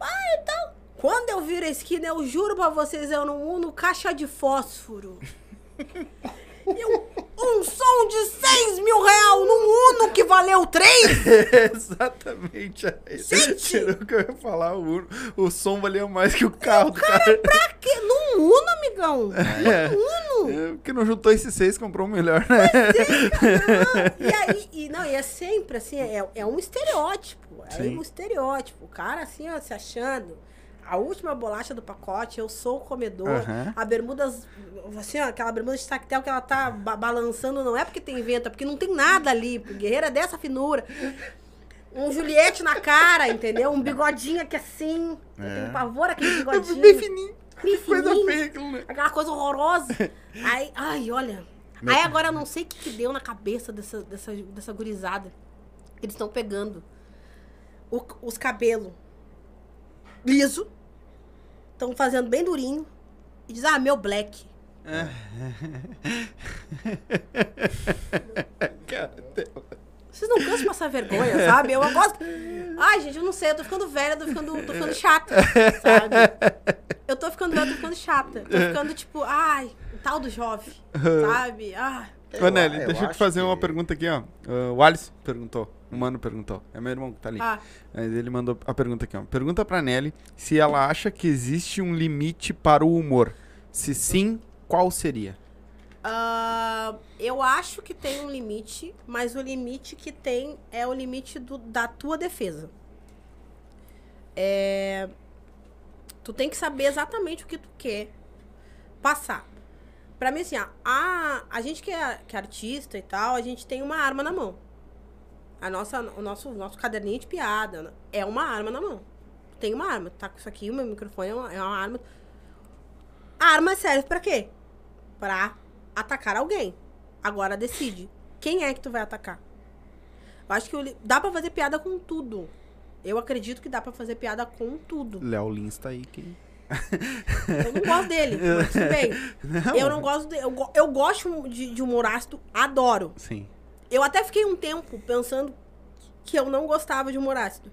Ah, então. Quando eu viro a esquina, eu juro pra vocês, eu não uno caixa de fósforo. [laughs] Eu, um som de 6 mil real num Uno que valeu 3? [laughs] Exatamente. Gente! Era o que eu ia falar. O, o som valia mais que o carro do cara. Pra quê? Num Uno, amigão? Num Uno? É, Porque não juntou esses seis, comprou o melhor, né? [laughs] E aí, e, não, e é sempre assim, é, é um estereótipo. É Sim. um estereótipo. O cara assim, ó, se achando. A última bolacha do pacote, eu sou o comedor. Aham. A bermuda, assim, ó, aquela bermuda de tactel que ela tá ba- balançando, não é porque tem vento, é porque não tem nada ali. Guerreira é dessa finura. Um Juliette na cara, entendeu? Um bigodinho aqui assim. Eu É. tenho pavor aquele [laughs] bigodinho. Bem fininho. Bem Coisa fininho. feia aquilo, né? Aquela coisa horrorosa. [laughs] Aí, ai, olha. Aí agora eu não sei o que, que deu na cabeça dessa, dessa, dessa gurizada. Eles estão pegando o- os cabelos liso, estão fazendo bem durinho, e diz, ah, meu black. [laughs] Cara, Vocês não cansam de passar vergonha, sabe? Eu gosto. Ai, gente, eu não sei, eu tô ficando velha, eu tô ficando, tô ficando chata, sabe? Eu tô ficando velha, eu tô ficando chata. Tô ficando tipo, ai, o tal do jovem, sabe? Ô, Nelly, eu deixa eu te fazer que- uma pergunta aqui, ó. Ah, o Alisson perguntou. O Mano perguntou. É meu irmão que tá ali. Ah. Mas ele mandou a pergunta aqui, ó. Pergunta pra Nelly se ela acha que existe um limite para o humor. Se sim, qual seria? Ah, eu acho que tem um limite, mas o limite que tem é o limite do- da tua defesa. É, tu tem que saber exatamente o que tu quer passar. Pra mim, assim, a, a, a gente que é, que é artista e tal, a gente tem uma arma na mão. A nossa, o nosso, nosso caderninho de piada né, é uma arma na mão. Tem uma arma. Tá com isso aqui, o meu microfone é uma, é uma arma. A arma serve pra quê? Pra atacar alguém. Agora decide. Quem é que tu vai atacar? Eu acho que o li- dá pra fazer piada com tudo. Eu acredito que dá pra fazer piada com tudo. Léo Lins tá aí. Que... Eu não gosto dele, mas tudo bem. [laughs] Eu não gosto dele. Eu, go- eu gosto de, de humor ácido, adoro. Sim. Eu até fiquei um tempo pensando que eu não gostava de humor ácido.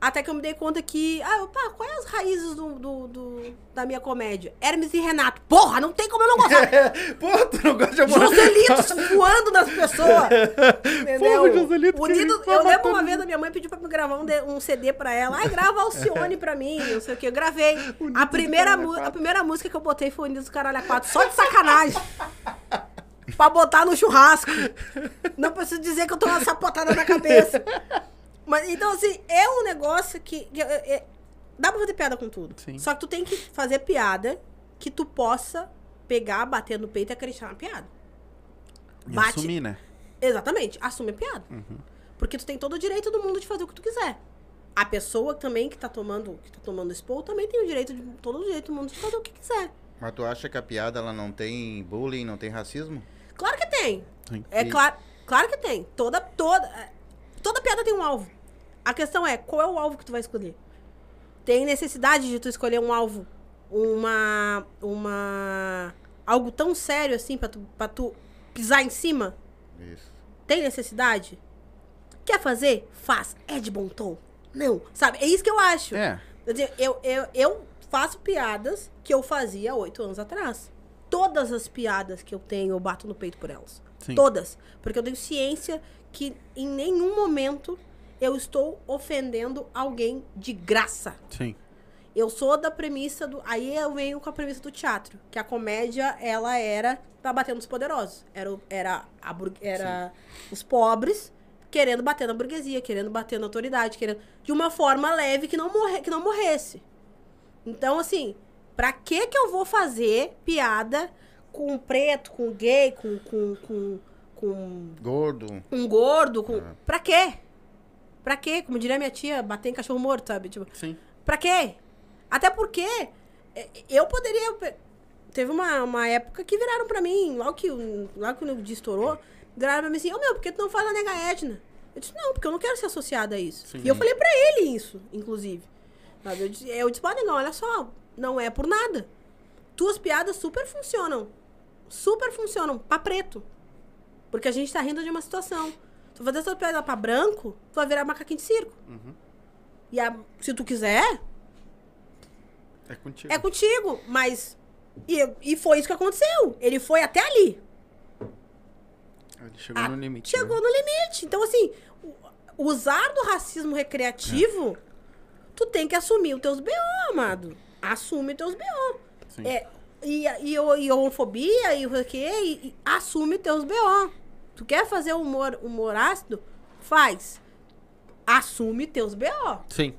Até que eu me dei conta que. Ah, pá, quais as raízes do, do- do- da minha comédia? Hermes e Renato. Porra, não tem como eu não gostar. [laughs] Pô, tu não gosta de amor? Joselito voando nas pessoas. [laughs] Entendeu? Porra, Joselito, Unido, eu lembro uma vez a minha mãe pediu pra me gravar um, de- um CD pra ela. Ai, grava Alcione pra mim, não sei o que. Eu gravei. A primeira, a Quatro. primeira música que eu botei foi Unidos do Caralho a 4, só de sacanagem. [laughs] pra botar no churrasco. Não preciso dizer que eu tô uma sapotada na cabeça. Mas, então, assim, é um negócio que. que, é- é- dá pra fazer piada com tudo. Sim. Só que tu tem que fazer piada que tu possa pegar, bater no peito e acreditar na piada. E Bate. assumir, né? Exatamente, assume a piada. Uhum. Porque tu tem todo o direito do mundo de fazer o que tu quiser. A pessoa também que tá tomando, que tá tomando expor também tem o direito de todo o direito do mundo de fazer o que quiser. Mas tu acha que a piada ela não tem bullying, não tem racismo? Claro que tem. Sim. É claro, claro que tem. Toda toda é, toda piada tem um alvo. A questão é, qual é o alvo que tu vai escolher? Tem necessidade de tu escolher um alvo, uma uma algo tão sério assim pra tu, pra tu pisar em cima? Isso. Tem necessidade? Quer fazer? Faz. É de bom tom? Não. Sabe? É isso que eu acho. É. Quer dizer, Eu, eu, eu faço piadas que eu fazia oito anos atrás. Todas as piadas que eu tenho, eu bato no peito por elas. Sim. Todas. Porque eu tenho ciência que em nenhum momento eu estou ofendendo alguém de graça. Sim. Eu sou da premissa do. Aí eu venho com a premissa do teatro. Que a comédia, ela era pra bater nos poderosos. Era, era, a, era os pobres querendo bater na burguesia, querendo bater na autoridade, querendo. De uma forma leve que não, morre, que não morresse. Então, assim, pra que que eu vou fazer piada com preto, com gay, com. com, com, com Gordo. um gordo, com. Ah. Pra quê? Pra quê? Como diria minha tia, bater em cachorro morto, sabe? Tipo, Sim. Pra quê? Até porque é, eu poderia. Teve uma, uma época que viraram pra mim, logo que, o- logo que o Nego Di estourou, viraram pra mim assim: Ô meu, por que tu não faz a nega Edna? Eu disse: Não, porque eu não quero ser associada a isso. Sim. E eu falei pra ele isso, inclusive. Sabe? Eu disse: Eu disse: olha só, não é por nada. Tuas piadas super funcionam. Super funcionam pra preto. Porque a gente tá rindo de uma situação. Tu fazer essa piada pra branco, tu vai virar macaquinho de circo. E a- se tu quiser, É contigo. é contigo, mas. E, e foi isso que aconteceu. Ele foi até ali. Ele chegou Ah, no limite. Chegou né? no limite. Então, assim, usar do racismo recreativo, tu tem que assumir os teus BO, amado. Assume teus BO. Sim. É, e, e, e homofobia e o quê? E, e assume teus BO. Tu quer fazer humor, humor ácido? Faz. Assume teus BO. Sim.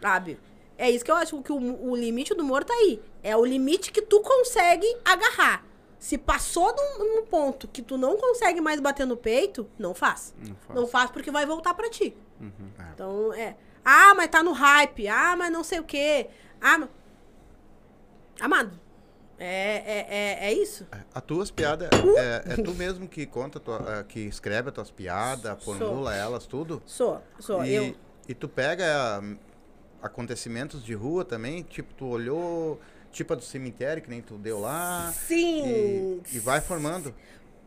Sabe? É isso que eu acho que o, o limite do humor tá aí. É o limite que tu consegue agarrar. Se passou num, num ponto que tu não consegue mais bater no peito, não faz. Não faz. Não faz porque vai voltar pra ti. Uhum. Então, é. Ah, mas tá no hype. Ah, mas não sei o quê. Ah, mas... Amado, é, é, é, é isso. As tuas piadas, é, é tu mesmo que conta, tua- é, que escreve as tuas piadas, Sou. formula elas, tudo? Sou, sou. E, Eu, e tu pega hum, acontecimentos de rua também, tipo, tu olhou, tipo a do cemitério, que nem tu deu lá, sim. e, e vai formando.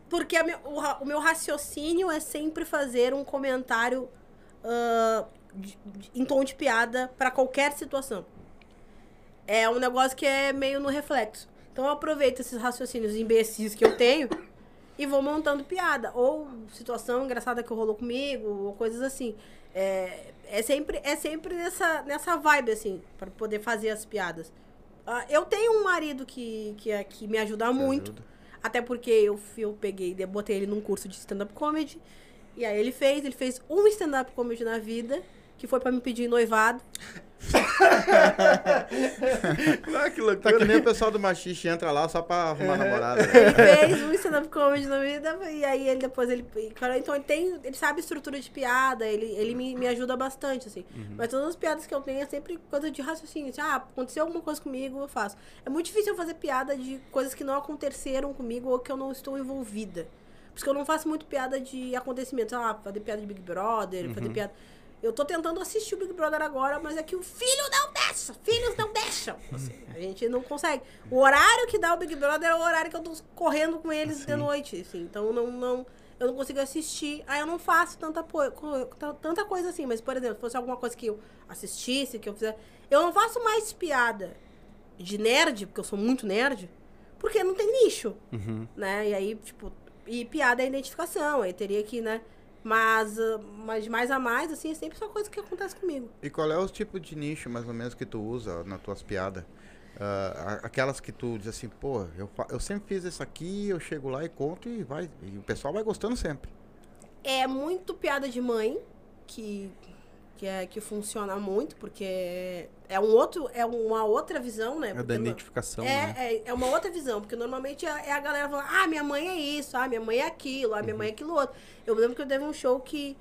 Porque a meu- o, o meu raciocínio é sempre fazer um comentário ah, de- de- em tom de piada pra qualquer situação. É um negócio que é meio no reflexo. Então eu aproveito esses raciocínios imbecis que eu tenho e vou montando piada. Ou situação engraçada que rolou comigo, ou coisas assim. É, é sempre, é sempre nessa, nessa vibe, assim, pra poder fazer as piadas. Ah, eu tenho um marido que, que, é- que me ajuda muito. ajuda. Até porque eu, eu peguei, eu botei ele num curso de stand-up comedy. E aí ele fez, ele fez um stand-up comedy na vida, que foi pra me pedir noivado. [laughs] Ah, que Tá loucura. que nem o pessoal do machixe entra lá só pra arrumar namorada. Ele fez um stand-up comedy na vida, e aí ele depois ele. Então ele tem. Ele sabe estrutura de piada, ele, ele me, me ajuda bastante, assim. Mas todas as piadas que eu tenho é sempre coisa de raciocínio. Assim, ah, aconteceu alguma coisa comigo, eu faço. É muito difícil eu fazer piada de coisas que não aconteceram comigo ou que eu não estou envolvida. Por isso que eu não faço muito piada de acontecimentos. Ah, fazer piada de Big Brother, fazer piada. Eu tô tentando assistir o Big Brother agora, mas é que o filho não deixa. Filhos não deixam. Assim, a gente não consegue. O horário que dá o Big Brother é o horário que eu tô correndo com eles de noite. Assim, então não, não, eu não consigo assistir. Aí eu não faço tanta, tanta coisa assim. Mas, por exemplo, se fosse alguma coisa que eu assistisse, que eu fizesse. Eu não faço mais piada de nerd, porque eu sou muito nerd, porque não tem nicho Uhum. né? E aí, tipo, e piada é identificação, aí teria que, né? Mas, ah, mas de mais a mais, assim, é sempre só coisa que acontece comigo. E qual é o tipo de nicho, mais ou menos, que tu usa nas tuas piadas? A- aquelas que tu diz assim, pô, eu, eu sempre fiz isso aqui, eu chego lá e conto e vai. E o pessoal vai gostando sempre. É muito piada de mãe, que que é que funciona muito, porque é um outro, é uma outra visão, né? É da identificação, é, né? é, é uma outra visão, porque normalmente é, é a galera falando, ah, minha mãe é isso, ah, minha mãe é aquilo, ah, minha Uhum. mãe é aquilo outro. Eu lembro que eu teve um show que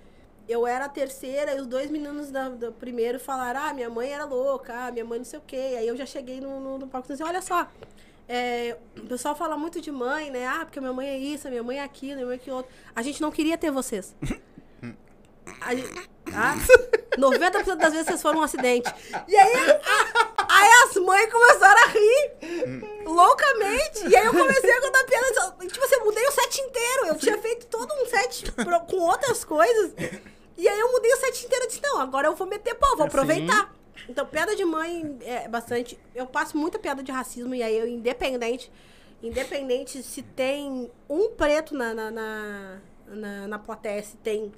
eu era a terceira e os dois meninos da, do primeiro falaram, ah, minha mãe era louca, ah, minha mãe não sei o quê. Aí eu já cheguei no, no, no palco e disse, olha só, é, o pessoal fala muito de mãe, né? Ah, porque minha mãe é isso, minha mãe é aquilo, minha mãe é aquilo outro. A gente não queria ter vocês. [laughs] A gente, tá? 90% das vezes vocês foram um acidente. E aí, aí as mães começaram a rir loucamente. E aí eu comecei a contar piada. Tipo assim, eu mudei o set inteiro. Eu tinha feito todo um set pro- com outras coisas. E aí eu mudei o set inteiro e disse, não, agora eu vou meter pau, vou Assim. aproveitar. Então, piada de mãe é bastante. Eu passo muita piada de racismo e aí eu, independente. Independente se tem um preto na, na, na, na, na plateia, se tem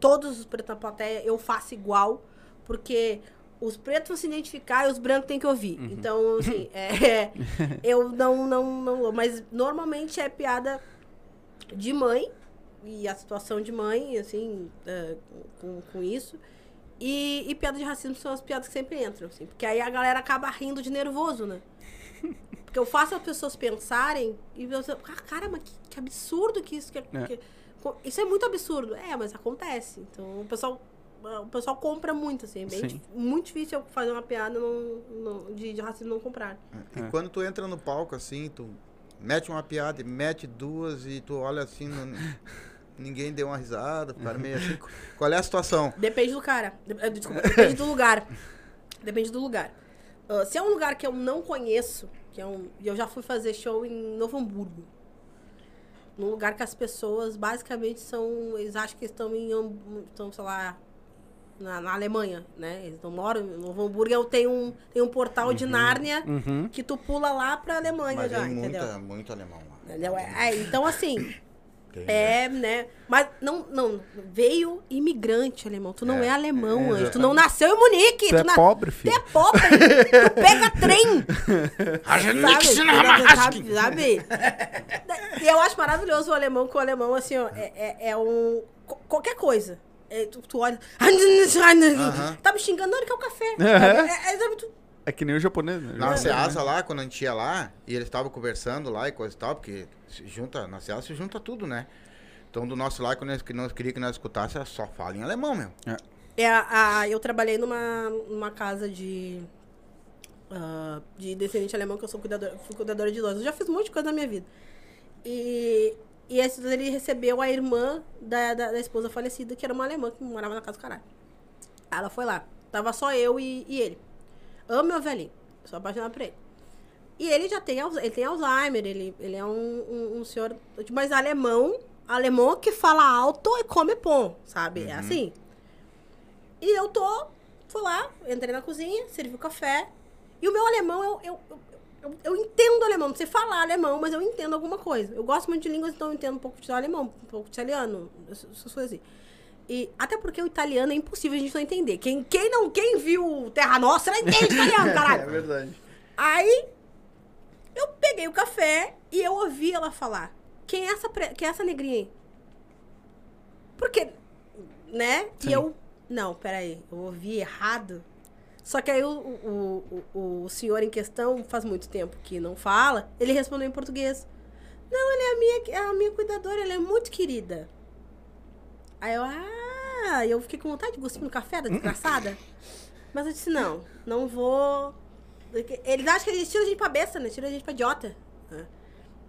todos os pretos na plateia, eu faço igual, porque os pretos vão se identificar e os brancos têm que ouvir. Então, assim, [laughs] é, [laughs] eu não, não, não. Mas normalmente é piada de mãe, e a situação de mãe, assim, é, com, com isso. E, e piada de racismo são as piadas que sempre entram, assim. Porque aí a galera acaba rindo de nervoso, né? [laughs] Porque eu faço as pessoas pensarem e você, ah, caramba, que, que absurdo que isso que, É. que- co- Isso é muito absurdo. É, mas acontece. Então o pessoal, o pessoal compra muito, assim. É bem Sim. muito difícil eu fazer uma piada não, não- de, de racismo e não comprar. E É. quando tu entra no palco assim, tu mete uma piada, e mete duas e tu olha assim, não- ninguém deu uma risada, ficaram meio assim. Qual é a situação? Depende do cara. Eh, Desculpa, depende do lugar. Depende do lugar. Ah, se é um lugar que eu não conheço, que é um. e Eu já fui fazer show em Novo Hamburgo. Num lugar que as pessoas basicamente são. Eles acham que estão em. Estão, sei lá. Na, na Alemanha, né? Eles não moram em Novo Hamburgo. Eu tenho um, tem um portal de Nárnia Uhum. que tu pula lá pra Alemanha Mas já, tem entendeu? muita, muito alemão lá. É, é, então, assim, Tem, né? é, né? Mas não, não, veio imigrante alemão. Tu não é, É, alemão, é, anjo. Tu não nasceu em Munique. Tu é na- pobre, Tu filho. é pobre. tu pega trem. sabe? sabe? sabe? E eu acho maravilhoso o alemão, que o alemão, assim, ó, é, é, é um. Qualquer coisa. É, tu, tu olha. Tá me xingando, não, ele quer o café. sabe? É, é, sabe, tu- É que nem o japonês, né? Na É. Ceasa lá, quando a gente ia lá, e eles estavam conversando lá e coisa e tal, porque se junta, na Ceasa se junta tudo, né? Então do nosso lado, quando eles que nós queria que nós escutássemos, só fala em alemão, meu. É, a, a- eu trabalhei numa, numa casa de. ah, de descendente alemão, que eu sou cuidadora, fui cuidadora de idosos. Eu já fiz um monte de coisa na minha vida. E, e esse ele recebeu a irmã da, da, da esposa falecida, que era uma alemã que morava na casa do caralho. Ela foi lá. Tava só eu e, e ele. Amo meu velhinho. Sou apaixonada por ele. E ele já tem, ele tem Alzheimer, ele, ele é um, um, um senhor, mas alemão, alemão que fala alto e come pão, sabe? É assim. E eu tô, fui lá, entrei na cozinha, servi o café. E o meu alemão, eu, eu, eu, eu, eu entendo alemão. Não sei falar alemão, mas eu entendo alguma coisa. Eu gosto muito de línguas, então eu entendo um pouco de alemão, um pouco de italiano, essas coisas assim. E até porque o italiano é impossível a gente não entender. Quem, quem não, quem viu Terra Nostra entende italiano, [laughs] caralho. É verdade. Aí eu peguei o café e eu ouvi ela falar: Quem é essa, quem é essa negrinha aí? Porque, né? Sim. E eu. Não, peraí, eu ouvi errado. Só que aí o, o, o, o senhor em questão, faz muito tempo que não fala, ele respondeu em português. Não, ela é a minha, é a minha cuidadora, ela é muito querida. Aí eu, ah, eu fiquei com vontade de cuspir no café da desgraçada. Mas eu disse, não, não vou. Eles acham que eles tiram a gente pra besta, né? Tiram a gente pra idiota.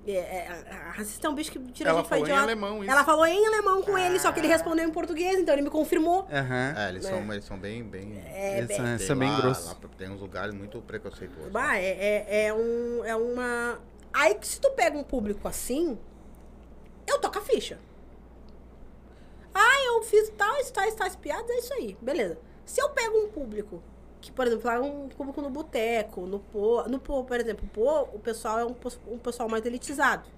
É, é, a- racista é um bicho que tira Ela a gente pra falou em idiota. alemão isso. Ela falou em alemão com ele, só que ele respondeu em português, então ele me confirmou. Aham. É, eles, são, eles são bem. bem É, Eles bem- são- bem grossos. tem uns lugares muito preconceituosos. Bah, é, é, é um, é uma. Aí que se tu pega um público assim, eu toco a ficha. Ah, eu fiz tais, tais, tais piadas, é isso aí. Beleza. Se eu pego um público, que, por exemplo, lá um público no boteco, no pô, no pô, por exemplo, o pô, o pessoal é um, um pessoal mais elitizado.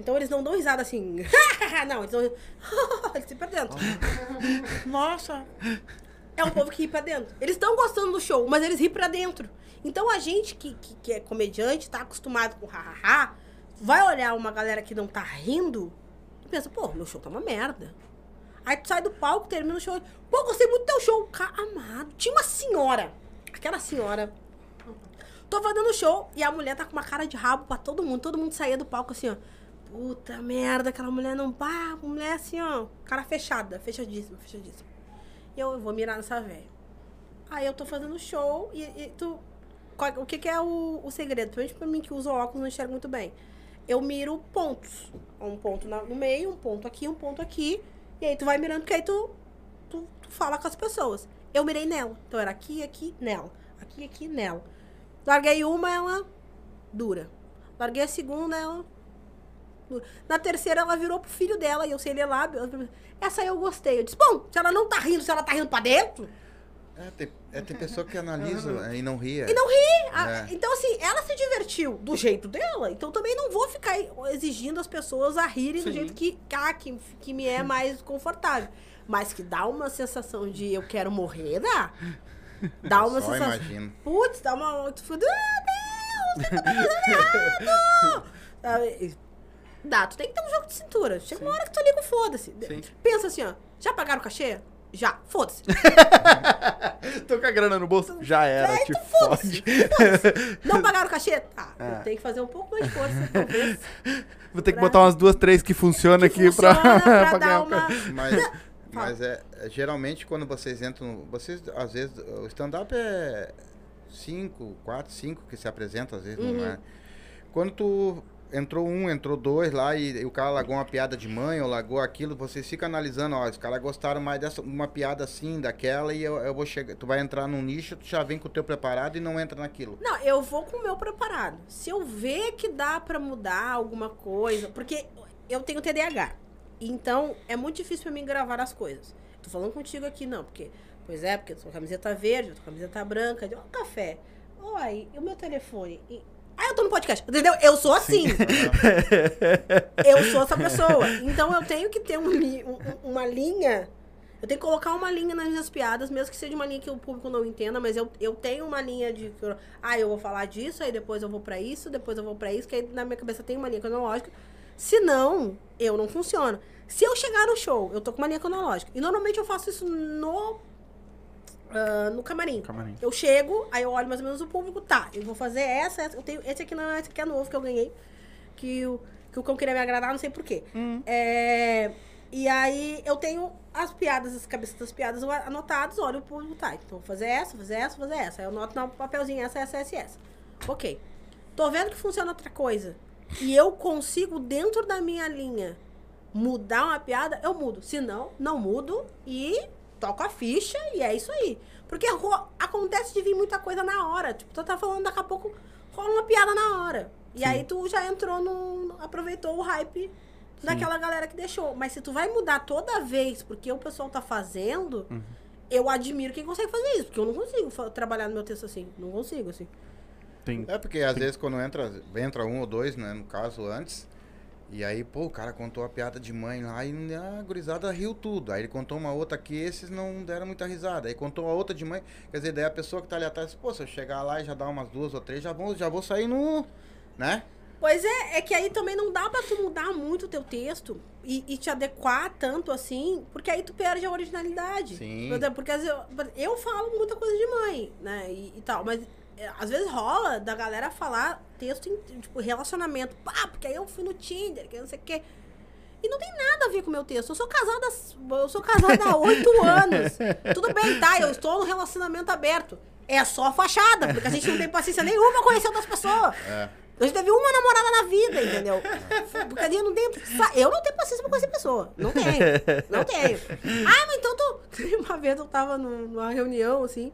Então eles não dão risada assim. [laughs] não, eles dão. [laughs] eles se perdendo. [laughs] Nossa! É um povo que ri pra dentro. Eles estão gostando do show, mas eles ri pra dentro. Então a gente que, que, que é comediante, tá acostumado com hahaha, vai olhar uma galera que não tá rindo e pensa, pô, meu show tá uma merda. Aí tu sai do palco, termina o show. Pô, gostei muito do teu show. Cara, amado. Tinha uma senhora. Aquela senhora. Tô fazendo show e a mulher tá com uma cara de rabo pra todo mundo. Todo mundo saía do palco assim, ó. Puta merda, aquela mulher não. Pá, mulher assim, ó. Cara fechada, fechadíssima, fechadíssima. E eu vou mirar nessa velha. Aí eu tô fazendo show e, e tu. qual- o que, que é o, o segredo? Principalmente pra mim que usa óculos não enxergo muito bem. Eu miro pontos. Um ponto na- no meio, um ponto aqui, um ponto aqui. E aí tu vai mirando, porque aí tu, tu, tu fala com as pessoas. Eu mirei nela. Então era aqui, aqui, nela. Aqui, aqui, nela. Larguei uma, ela dura. Larguei a segunda, ela. dura. Na terceira, ela virou pro filho dela e eu sei ler ela- Essa aí eu gostei. Eu disse, bom, se ela não tá rindo, se ela tá rindo pra dentro, É, tem, é, tem pessoa que analisa é, [laughs] e não ria. E não ri. Ah, É. Então, assim, ela se divertiu do jeito dela. Então, também não vou ficar exigindo as pessoas a rirem do Sim. jeito que, ah, que, que me é mais confortável. Mas que dá uma sensação de eu quero morrer, dá. Dá uma Só sensação. imagino. Putz, dá uma. Tu fica, ah, Deus, o que eu tô fazendo [laughs] errado? Dá, tu tem que ter um jogo de cintura. Chega uma hora que tu liga o foda-se. Sim. Pensa assim, ó. Já pagaram o cachê? Já. Foda-se. [laughs] Tô com a grana no bolso. Já era, Vai, te então fode. foda-se. Não [laughs] pagaram o cachê? Tá. É. Eu tenho que fazer um pouco mais de força, [laughs] talvez. Vou ter que Pra- botar umas duas, três que funcionam que aqui pra, funciona pra pra dar ganhar o uma... Mas, mas é, é, geralmente quando vocês entram, no- vocês às vezes o stand-up é cinco, quatro, cinco que se apresentam às vezes, Uhum. não é? Quando tu entrou um, entrou dois lá e, e o cara largou uma piada de mãe ou largou aquilo, vocês ficam analisando, ó, os caras gostaram mais dessa uma piada assim, daquela e eu, eu vou chegar, tu vai entrar num nicho, tu já vem com o teu preparado e não entra naquilo. Não, eu vou com o meu preparado. Se eu ver que dá pra mudar alguma coisa, porque eu tenho TDAH. Então, é muito difícil pra mim gravar as coisas. Tô falando contigo aqui, não, porque. Pois é, porque eu tô com camiseta verde, eu tô com camiseta branca, ó, café. Oi, e o meu telefone? E- Ah, eu tô no podcast. Entendeu? Eu sou assim. [laughs] eu sou essa pessoa. Então eu tenho que ter um li- um- um- uma linha. Eu tenho que colocar uma linha nas minhas piadas, mesmo que seja uma linha que o público não entenda, mas eu, eu tenho uma linha de. Ah, eu vou falar disso, aí depois eu vou pra isso, depois eu vou pra isso, que aí na minha cabeça tem uma linha cronológica. Se não, eu não funciono. Se eu chegar no show, eu tô com uma linha cronológica. E normalmente eu faço isso no. Ah, no camarim. Camarim. Eu chego, aí eu olho mais ou menos o público, tá, eu vou fazer essa, essa eu tenho, esse aqui não, esse aqui é novo que eu ganhei, que o, que o cão queria me agradar, não sei porquê. É, e aí eu tenho as piadas, as cabeças das piadas anotadas, olho o público, tá, então vou fazer essa, fazer essa, fazer essa. Aí eu anoto no papelzinho essa, essa, essa essa. Ok. Tô vendo que funciona outra coisa. E eu consigo, dentro da minha linha, mudar uma piada, eu mudo. Se não, não mudo e toco a ficha e é isso aí. Porque acontece de vir muita coisa na hora. Tipo, tu tá falando, daqui a pouco rola uma piada na hora. E aí tu já entrou no. aproveitou o hype daquela galera que deixou. Mas se tu vai mudar toda vez porque o pessoal tá fazendo, eu admiro quem consegue fazer isso. Porque eu não consigo trabalhar no meu texto assim. Não consigo, assim. Tem- É porque às vezes quando entra, entra um ou dois, né, no caso antes, e aí, pô, o cara contou a piada de mãe lá e a gurizada riu tudo. Aí ele contou uma outra que esses não deram muita risada. Aí contou a outra de mãe, quer dizer, daí a pessoa que tá ali atrás, pô, se eu chegar lá e já dar umas duas ou três, já vou, já vou sair no, né? Pois é, é que aí também não dá pra tu mudar muito o teu texto e, e te adequar tanto assim, porque aí tu perde a originalidade. Sim. Porque às vezes eu, eu falo muita coisa de mãe, né? E, e tal, mas às vezes rola da galera falar texto em, tipo, relacionamento. Pá, porque aí eu fui no Tinder, que não sei o quê. E não tem nada a ver com o meu texto. Eu sou casada, eu sou casada há oito [laughs] anos. Tudo bem, tá? Eu estou no relacionamento aberto. É só fachada, porque a gente não tem paciência nenhuma pra conhecer outras pessoas. É. A gente teve uma namorada na vida, entendeu? Porque a gente não tem. Eu não tenho paciência pra conhecer pessoa. Não tenho. Não tenho. Ah, mas então tu. [laughs] Uma vez eu tava num- numa reunião, assim.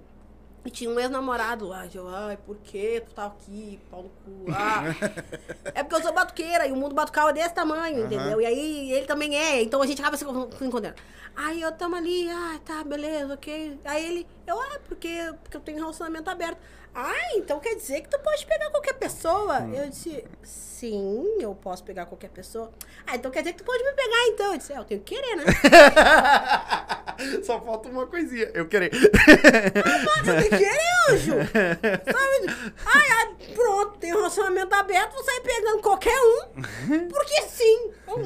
E tinha um ex-namorado lá. Eu, ai, por que tu tá aqui, pau no cu? Ah. [laughs] É porque eu sou batuqueira e o mundo batucal é desse tamanho, Aham. entendeu? E aí ele também é, então a gente acaba se encontrando. Aí eu tamo ali, ah, tá, beleza, ok. Aí ele, eu, ah, porque, porque eu tenho relacionamento aberto. Ah, então quer dizer que tu pode pegar qualquer pessoa? Eu disse, sim, eu posso pegar qualquer pessoa. Ah, então quer dizer que tu pode me pegar então? Eu disse, é, eu tenho que querer, né? [laughs] Só falta uma coisinha. Eu querer. Eu tenho que querer, anjo. Sabe? Ai, pronto, tem um relacionamento aberto, vou sair pegando qualquer um. Porque sim. Eu-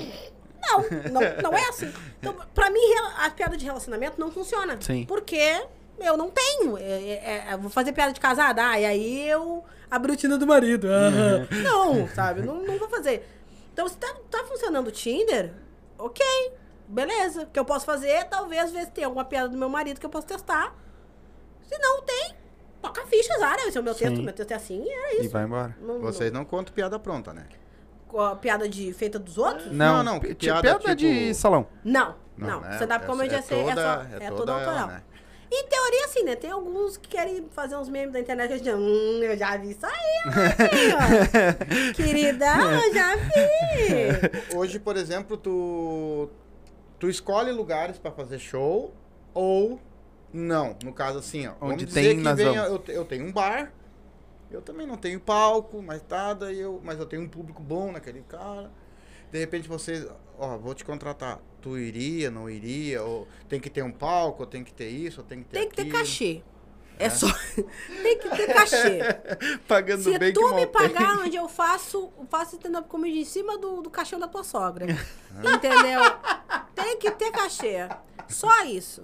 Não, não, não é assim. Então, pra mim, a piada de relacionamento não funciona. Sim. Porque eu não tenho. É, é- é- eu vou fazer piada de casada, ah, e aí eu abro o Tinder do marido. ah. Não, sabe? Não, não vou fazer. Então, se tá, tá funcionando o Tinder, ok, beleza. O que eu posso fazer talvez ver se tem alguma piada do meu marido que eu posso testar. Se não tem, toca a ficha, Zara. Esse é o meu texto, Sim. meu texto é assim, e era E isso. vai embora. Não- não- Vocês não contam piada pronta, né? a piada de feita dos outros? Não, Não, não, pi- piada, piada tipo- de salão. Não, não. né? Stand-up É- comedy é, é ser- é toda- só, é é, toda toda ela, autoral. né? Em teoria, assim, né? Tem alguns que querem fazer uns memes da internet que a gente hum, eu já vi isso aí, [laughs] Maria. Querida, eu já vi. Hoje, por exemplo, tu, tu escolhe lugares pra fazer show ou não. No caso, assim, ó. Onde vamos tem, dizer que nós venha- vamos. eu, eu tenho um bar, eu também não tenho palco, mais nada, e eu, mas eu tenho um público bom naquele cara. De repente vocês, ó, vou te contratar. Tu iria, não iria? Ou tem que ter um palco, ou tem que ter isso, ou tem que ter Tem que ter aquilo? cachê. É, só. [laughs] tem que ter cachê. [laughs] Pagando Se bem que tu mal me pagar onde eu faço, eu faço stand-up comedy em cima do, do caixão da tua sogra. [laughs] Entendeu? Tem que ter cachê. Só isso.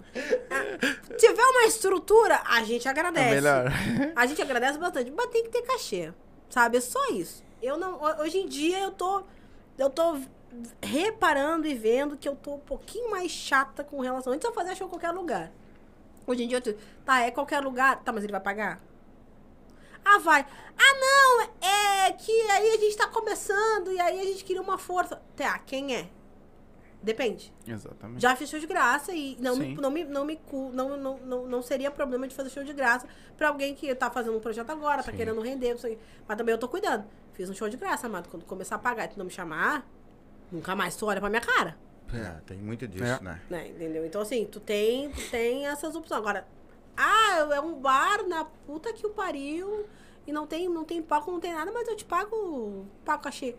Ah, Tiver uma estrutura, a gente agradece. É melhor. A gente agradece bastante, mas tem que ter cachê. Sabe? É só isso. Eu não. ho- Hoje em dia eu tô. Eu tô reparando e vendo que eu tô um pouquinho mais chata com relação. Antes eu fazia show em qualquer lugar. Hoje em dia eu tô, tá, é qualquer lugar. Tá, mas ele vai pagar? Ah, vai. Ah, não, é que aí a gente tá começando e aí a gente queria uma força. Tá, quem é? Depende. Exatamente. Já fiz show de graça e não, me, Sim. não, me, não, me, não, não, não, não seria problema de fazer show de graça pra alguém que tá fazendo um projeto agora, tá Sim. querendo render, não sei. Mas também eu tô cuidando. Fiz um show de graça, amado. Quando começar a pagar e tu não me chamar, nunca mais tu olha pra minha cara. É, tem muito disso, É. né? Né? Entendeu? Então, assim, tu tem, tu tem essas opções. Agora, ah, é um bar na puta que o pariu e não tem, não tem palco, não tem nada, mas eu te pago, pago cachê.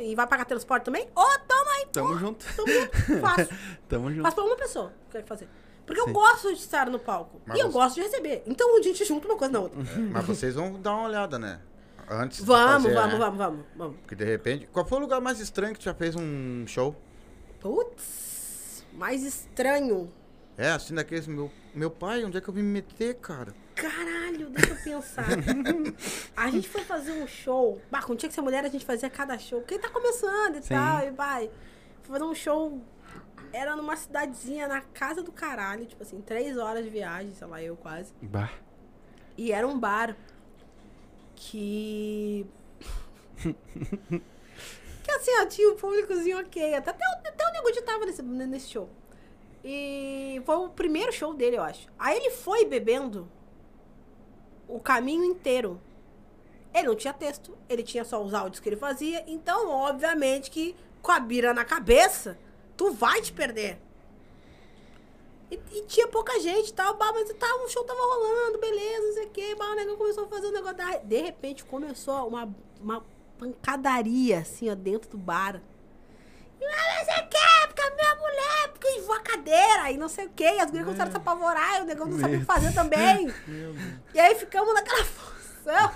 E vai pagar transporte também? Ô, toma aí, Tamo porra, junto. Tamo junto, faço. [laughs] Tamo junto. Faço pra uma pessoa que quer fazer. Porque Sim. eu gosto de estar no palco. Mas e eu você- gosto de receber. Então a gente junta uma coisa na outra. Mas vocês vão dar uma olhada, né? Antes de Vamos, fazer, vamos, né? vamos, vamos, vamos. Porque de repente. Qual foi o lugar mais estranho que tu já fez um show? Putz, mais estranho. É, assim daqueles. Meu, meu pai, onde é que eu vim me meter, cara? Caralho, deixa eu pensar. [laughs] a gente foi fazer um show. Bah, quando tinha que ser mulher, a gente fazia cada show. Porque tá começando e Sim. tal, e vai. Foi fazer um show. Era numa cidadezinha na casa do caralho, tipo assim, três horas de viagem, sei lá, eu quase. Bah. E era um bar que. [laughs] que assim, ó, tinha um públicozinho ok. Até, até, o- até o Nego tava nesse, nesse show. E foi o primeiro show dele, eu acho. Aí ele foi bebendo o caminho inteiro. Ele não tinha texto, ele tinha só os áudios que ele fazia. Então, obviamente que com a bira na cabeça, tu vai te perder. E, e tinha pouca gente e tal, bah, mas tá, o show tava rolando, beleza, não sei o quê. Bah, o negócio começou a fazer um negócio. Da... De repente começou uma, uma pancadaria, assim, ó, dentro do bar. E ah, não sei o quê, porque a minha mulher, porque invou a cadeira, e não sei o quê. E as gurias começaram a se apavorar, e o negócio não sabia o que fazer também. [laughs] E aí ficamos naquela função.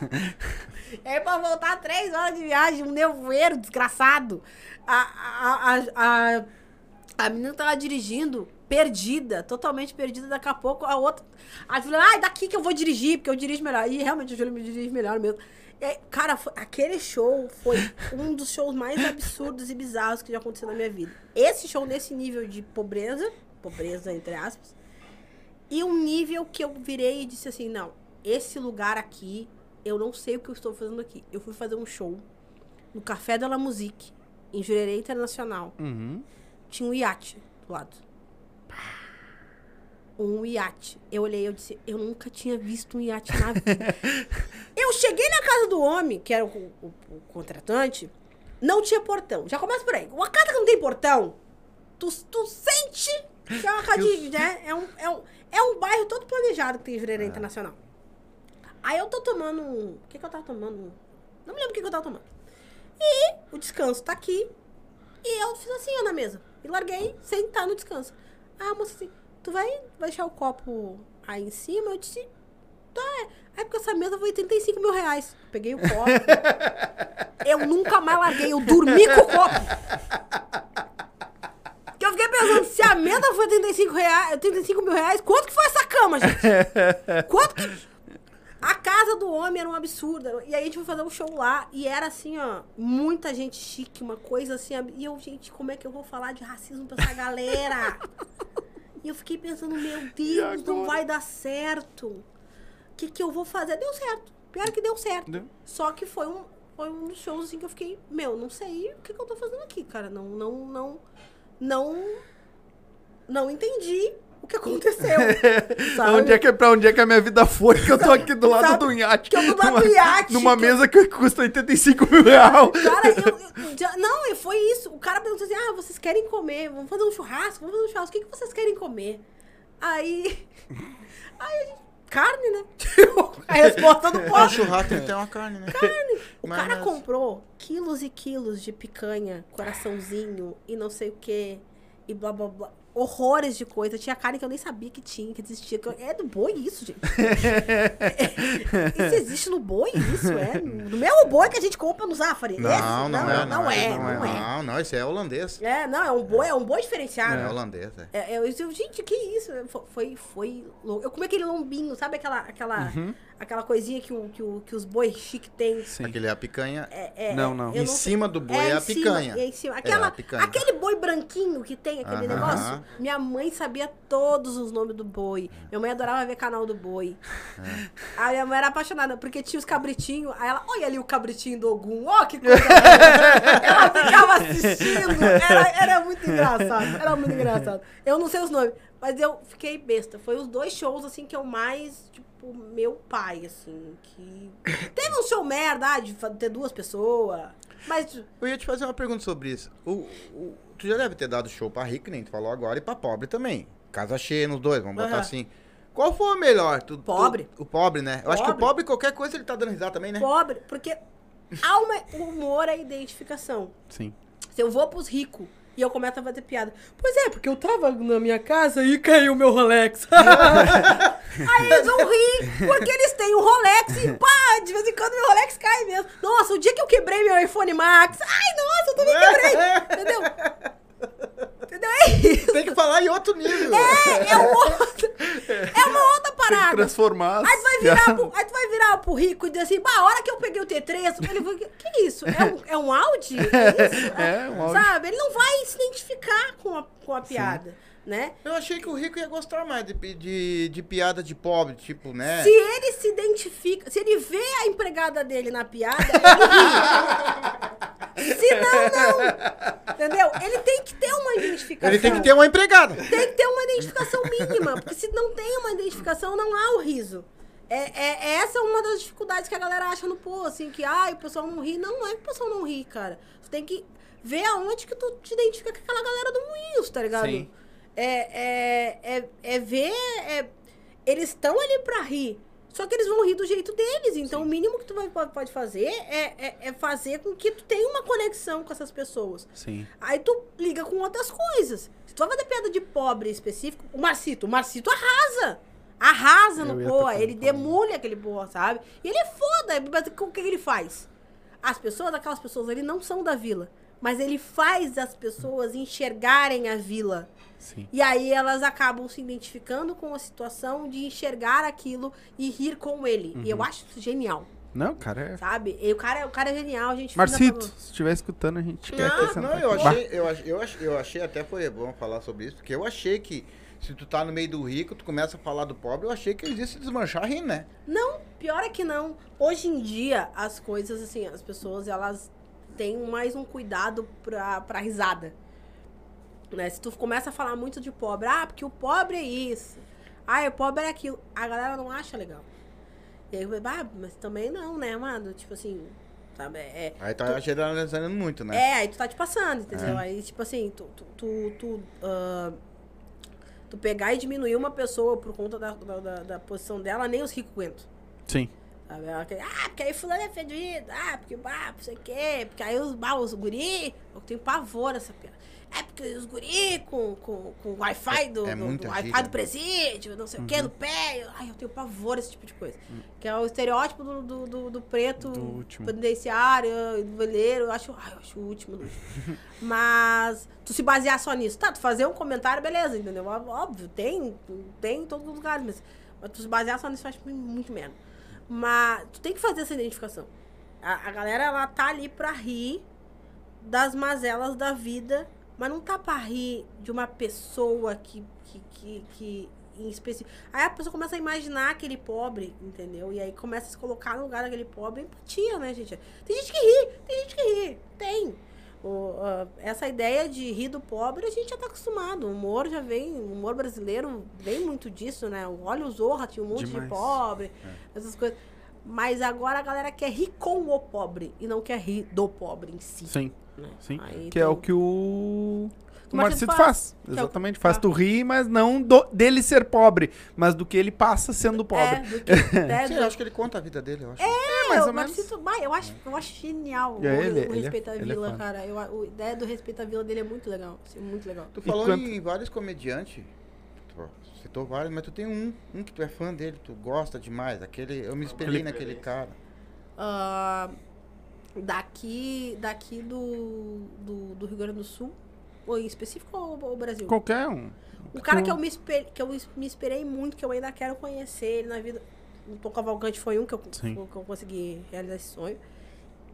E [laughs] aí, pra voltar três horas de viagem, um nevoeiro desgraçado. A, a, a, a, a menina tava dirigindo, perdida, totalmente perdida. Daqui a pouco a outra. A Júlia, ai, daqui que eu vou dirigir, porque eu dirijo melhor. E realmente a Júlia me dirige melhor mesmo. Aí, cara, foi- aquele show foi um dos shows mais absurdos e bizarros que já aconteceu na minha vida. Esse show nesse nível de pobreza, pobreza entre aspas, e um nível que eu virei e disse assim: não, esse lugar aqui, eu não sei o que eu estou fazendo aqui. Eu fui fazer um show no Café de la Musique, em Jurerê Internacional. Uhum. Tinha um iate do lado. Um iate. Eu olhei e eu disse, eu nunca tinha visto um iate na [laughs] vida. eu cheguei na casa do homem, que era o, o- o contratante, não tinha portão. Já começa por aí. Uma casa que não tem portão, tu, tu sente que é uma [laughs] casa de, né? É um, é, um, é um bairro todo planejado que tem Jurerê Internacional. Aí eu tô tomando um... O que que eu tava tomando? Não me lembro o que que eu tava tomando. E o descanso tá aqui. E eu fiz assim, ó, na mesa. E larguei sem estar no descanso. Ah, a moça assim, tu vai, deixar o copo aí em cima? Eu disse, tá. é. Aí porque essa mesa foi 35 mil reais. Peguei o copo. [laughs] eu nunca mais larguei, eu dormi com o copo. [laughs] apartamento foi 35, reais, 35 mil reais. Quanto que foi essa cama, gente? [laughs] Quanto que. A casa do homem era um absurdo. E aí a gente foi fazer um show lá. E era assim, ó, muita gente chique, uma coisa assim. E eu, gente, como é que eu vou falar de racismo pra essa galera? E eu fiquei pensando, meu [laughs] Deus, não vai dar certo. O que, que eu vou fazer? Deu certo. Pior que deu certo. Deu. Só que foi um, foi um dos shows assim que eu fiquei, meu, não sei o que, que eu tô fazendo aqui, cara. Não, não, não, não, não entendi o que aconteceu. sabe? [laughs] Onde é que, pra onde é que a minha vida foi? Que eu tô aqui do lado Sabe? do iate. Que eu tô do lado numa, do iate, Numa que mesa que custa 85 mil reais. Cara, eu, [laughs] eu- não, e foi isso. O cara perguntou assim: ah, vocês querem comer? Vamos fazer um churrasco? Vamos fazer um churrasco. O que, que vocês querem comer? Aí. [laughs] Aí. Carne, né? a resposta do O povo. churrasco tem que ter uma carne, né? O Mas- cara comprou quilos e quilos de picanha, coraçãozinho e não sei o que. E blá blá blá. Horrores de coisa. Tinha carne que eu nem sabia que tinha, que existia. que eu- É do boi isso, gente. [laughs] isso existe no boi, isso, é. No mesmo boi que a gente compra no Zafari. Esse? Não, não, é, Não é, não é. Não, não, isso é holandês. É, não, é um boi, é um boi diferenciado. É holandês, é. É, eu, eu, gente, que isso? Fo- Foi, foi louco. Eu comi aquele lombinho, sabe aquela, aquela, aquela coisinha que, o, que, o, que os bois chique têm? Sim. Aquele é a picanha. É, é, Não, não. eu Em cima do boi é a em cima, picanha. é em cima. É, Aquela, a picanha. Aquele boi branquinho que tem, aquele Aham. negócio. Minha mãe sabia todos os nomes do boi. Minha mãe adorava ver canal do boi. É. A minha mãe era apaixonada, porque tinha os cabritinhos. Aí ela, olha ali o cabritinho do Ogum, ó que coisa. linda." [laughs] ela ficava assistindo. Era, era muito engraçado. Era muito engraçado. Eu não sei os nomes, mas eu fiquei besta. Foi os dois shows, assim, que eu mais, tipo, meu pai, assim, que. [laughs] Teve um show merda, ah, de ter duas pessoas. Mas. Eu ia te fazer uma pergunta sobre isso. O, o- tu já deve ter dado show pra rico, nem tu falou agora, e pra pobre também. Casa cheia nos dois, vamos botar Aham. assim. Qual foi o melhor? Tu- tu- Pobre. o pobre, né? Eu acho que o Pobre. pobre, qualquer coisa, ele tá dando risada também, né? Pobre, porque o humor é identificação. Sim. Se eu vou pros ricos e eu começo a fazer piada. Pois é, porque eu tava na minha casa e caiu meu Rolex. [laughs] Aí eles vão rir, porque eles têm um Rolex e pá, de vez em quando meu Rolex cai mesmo. Nossa, o dia que eu quebrei meu iPhone Max, ai, nossa, eu também quebrei. Entendeu? Entendeu? É isso. Tem que falar em outro nível. É, é, um outro, é uma outra Tem que parada. transformar. Aí tu vai virar piadas. pro, aí tu virar pro rico e dizer assim, bah, a hora que eu peguei o T3, ele vai, que é isso? É um, é um Audi? [laughs] É isso? É, um Audi. Sabe? Ele não vai se identificar com a, com a piada, né? Eu achei que o rico ia gostar mais de, de, de piada de pobre, tipo, né? Se ele se identifica, se ele vê a empregada dele na piada, ele ri. [laughs] Se não, não. Entendeu? Ele tem que ter uma identificação. Ele tem que ter uma empregada. Tem que ter uma identificação mínima, porque se não tem uma identificação, não há o riso. É, é- essa é uma das dificuldades que a galera acha no pô, assim, que ai, o pessoal não ri. Não, não é que o pessoal não ri, cara. Você tem que ver aonde que tu te identifica com aquela galera do Moinhos, tá ligado? Sim. É, é, é, é ver. é- eles estão ali pra rir. Só que eles vão rir do jeito deles. Então, o mínimo que tu vai, pode- pode fazer é, é, é fazer com que tu tenha uma conexão com essas pessoas. Sim. Aí tu liga com outras coisas. Se tu vai fazer piada de pobre específico, o Marcito, o Marcito arrasa. Arrasa no boa, ele no demule aquele boa, sabe? E ele é foda, mas o que ele faz? As pessoas, aquelas pessoas ali não são da vila, mas ele faz as pessoas enxergarem a vila. Sim. E aí elas acabam se identificando com a situação de enxergar aquilo e rir com ele. E Uhum. eu acho isso genial, Não, cara, é. sabe? E o cara, o cara é genial, a gente Marcito, se estiver escutando, a gente quer Não, acrescentar Não, eu achei, eu, achei, eu, achei, eu achei até foi bom falar sobre isso, porque eu achei que se tu tá no meio do rico, tu começa a falar do pobre, eu achei que eles iam se desmanchar rindo, né? Não, pior é que não. Hoje em dia, as coisas, assim, as pessoas, elas têm mais um cuidado pra, pra risada. Né? Se tu começa a falar muito de pobre, ah, porque o pobre é isso. Ah, o pobre é aquilo. A galera não acha legal. E aí, eu falei, ah, mas também não, né, mano? Tipo assim, sabe? É, Aí tá generalizando muito, né? é, aí tu tá te passando, entendeu? É. Aí, tipo assim, tu, tu, tu, tu, ah, tu pegar e diminuir uma pessoa por conta da, da, da- posição dela, nem os ricos aguentam. Sim. Sabe? Ah, porque aí fulano é fedido, ah, porque, ah, não sei o quê, porque aí os, bah, os guri, eu tenho pavor essa piada. É porque os guri com, com, com o Wi-Fi do, É do- muita do Wi-Fi do presídio, não sei o que, no pé. Ai, eu tenho pavor desse tipo de coisa. Hum. Que é o estereótipo do, do, do- do preto Do penitenciário, do veleiro. Eu acho, ai, eu acho o último. do. [laughs] Mas tu se basear só nisso. Tá, tu fazer um comentário, beleza, entendeu? Óbvio, tem, tem em todos os lugares, mas, mas tu se basear só nisso eu acho muito merda. Mas tu tem que fazer essa identificação. A, a galera, ela tá ali pra rir das mazelas da vida, mas não tá pra rir de uma pessoa que, que, que, que em específico. Aí a pessoa começa a imaginar aquele pobre, entendeu? E aí começa a se colocar no lugar daquele pobre. Empatia, né, gente? Tem gente que ri, tem gente que ri, tem. O, ah, essa ideia de rir do pobre, a gente já tá acostumado. O humor já vem, o humor brasileiro vem muito disso, né? Olha o Zorra, tinha um monte Demais. de pobre, essas coisas. Mas agora a galera quer rir com o pobre e não quer rir do pobre em si. Sim, né? sim. Aí Que é o que o. O Marcito faz. faz. É o- Exatamente. Faz Ah. tu rir, mas não do- dele ser pobre, mas do que ele passa sendo pobre. É, do que, [laughs] é, Sim, do- eu acho que ele conta a vida dele, eu acho. É, mais eu, ou menos. Marcito, eu acho, eu acho genial É, o, ele- o ele é- Respeito à ele é Vila, foda. cara. Eu, a ideia do Respeito à Vila dele é muito legal. assim, muito legal. Tu falou quanto- em vários comediantes, citou vários, mas tu tem um, um que tu é fã dele, tu gosta demais, aquele, eu me espelhei Aquele- naquele cara. Ah, daqui daqui do, do, do Rio Grande do Sul, ou em específico ou o Brasil? Qualquer um. O cara que eu, me espe- que eu me esperei muito, que eu ainda quero conhecer ele na vida. O Tom Cavalcante foi um que eu, Sim. que eu consegui realizar esse sonho.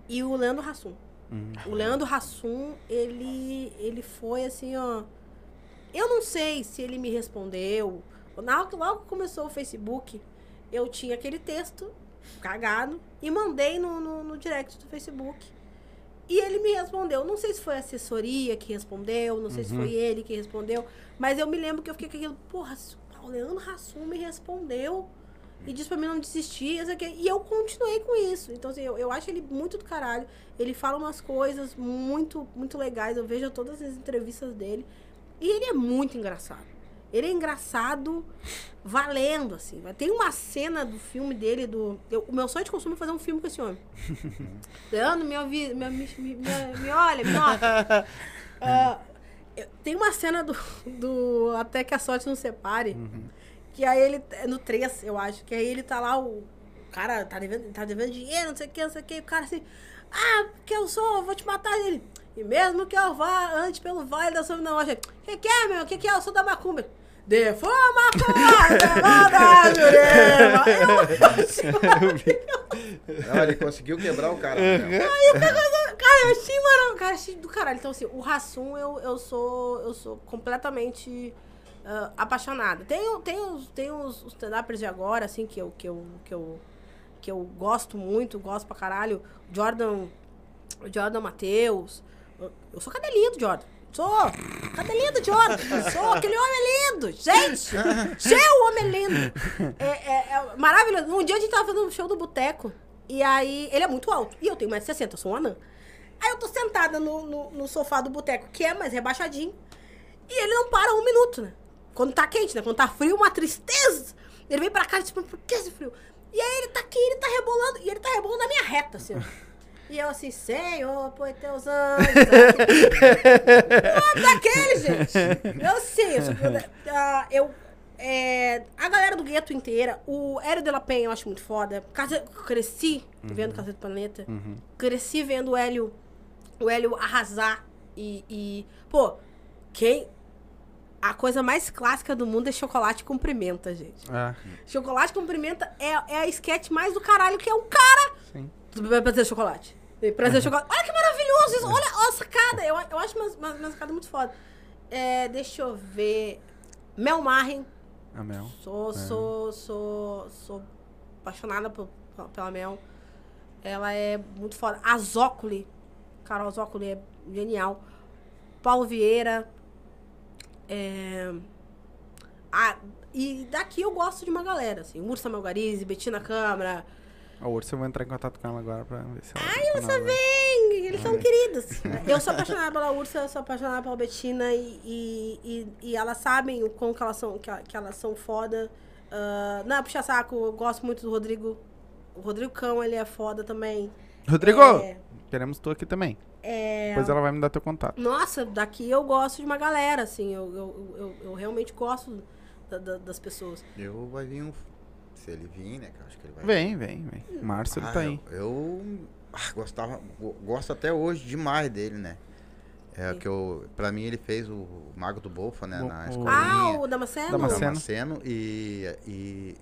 E o Leandro Hassum. Uhum. O Leandro Hassum, ele, ele foi assim, ó. Eu não sei se ele me respondeu. Na logo que começou o Facebook, eu tinha aquele texto cagado e mandei no, no, no direct do Facebook. E ele me respondeu. Não sei se foi a assessoria que respondeu, não sei se foi ele que respondeu, mas eu me lembro que eu fiquei com aquilo, porra, o Leandro Hassum me respondeu e disse pra mim não desistir, e eu continuei com isso. Então, assim, eu, eu acho ele muito do caralho. Ele fala umas coisas muito, muito legais. Eu vejo todas as entrevistas dele. E ele é muito engraçado. Ele é engraçado valendo, assim. Tem uma cena do filme dele, do. eu- o meu sonho de consumo é fazer um filme com esse homem. [laughs] Leandro, me, ouvi, me, me, me, me- olha, me nota. [laughs] Eu- tem uma cena do, do Até que a Sorte nos separe. Que aí ele. No 3, eu acho. Que aí ele tá lá, o, cara tá devendo, tá devendo dinheiro, não sei o que, não sei o que. O cara assim. Ah, porque eu sou, eu vou te matar ele. E mesmo que eu vá antes pelo vale da sombra, não, achei. O que, que é, meu? O que, que é? Eu sou da Macumba. Defuma a Jurema. Não, ele conseguiu quebrar o cara. É. né? Cara, eu achei, mano, cara, achei do caralho. Então, assim, o Rassum, eu, eu sou. Eu sou completamente ah, apaixonada. Tem, o- tem os, tem os, os stand-uppers de agora, assim, que eu, que eu, que eu, que eu gosto muito, gosto pra caralho. Jordan. Jordan Matheus. Eu- sou cadelinho do Jordan. Sou cadelinho do Jordan. Sou aquele homem lindo. Gente, seu homem lindo. É, é- é maravilhoso. Um dia a gente tava fazendo um show do boteco. E aí, ele é muito alto. E eu tenho mais de 60, eu sou um anã. Aí eu tô sentada no, no, no sofá do boteco, que é mais rebaixadinho. E ele não para um minuto, né? Quando tá quente, né? Quando tá frio, uma tristeza. Ele vem pra cá e tipo, por que esse frio? E aí ele tá aqui, ele tá rebolando. E ele tá rebolando na minha reta, assim. E eu assim, Senhor, pois teus anjos. [laughs] Não, daquele, gente. Eu sei, eu, sou, ah, eu é, a galera do gueto inteira, o Hélio de la Penha eu acho muito foda. Case- Cresci vendo Cacete do Planeta. Cresci vendo o Hélio, o Hélio arrasar. E, e, pô, quem. A coisa mais clássica do mundo é chocolate com pimenta, gente. Ah, Chocolate com pimenta é, é a sketch mais do caralho, que é um cara. sim. Bem, prazer chocolate. Prazer chocolate. Olha que maravilhoso isso. Olha, olha a sacada. Eu, eu acho uma, uma, uma sacada muito foda. É, deixa eu ver. Mel Marren. A Mel. Sou, sou, sou, sou apaixonada por- pela Mel. Ela é muito foda. A Zócoli. Carol Zócoli é genial. Paulo Vieira. É... Ah, e daqui eu gosto de uma galera, assim. Ursa Melgarize, Betina Câmara. A Ursa, eu vou entrar em contato com ela agora pra ver se ela. Ai, Ursa vem! Eles são queridos. [laughs] Eu sou apaixonada pela Ursa, eu sou apaixonada pela Betina e, e, e, e elas sabem o quão que elas são, que, que elas são foda. Ah, não, puxa saco, eu gosto muito do Rodrigo. O Rodrigo Cão, ele é foda também. Rodrigo, É, queremos tu aqui também. é, Depois ela vai me dar teu contato. Nossa, daqui eu gosto de uma galera, assim. Eu, eu, eu, eu realmente gosto da- da- das pessoas. Eu vai vir um. Se ele vir, né? Que eu acho que ele vai Vem, vem, vem. Márcio, ele Ah, tá aí. Eu, eu, ah, gostava, go- gosto até hoje demais dele, né? É que eu, pra mim ele fez o Mago do Bolfa, né? O- na escolinha. Ah, o Damasceno? Damasceno. Damasceno e, e,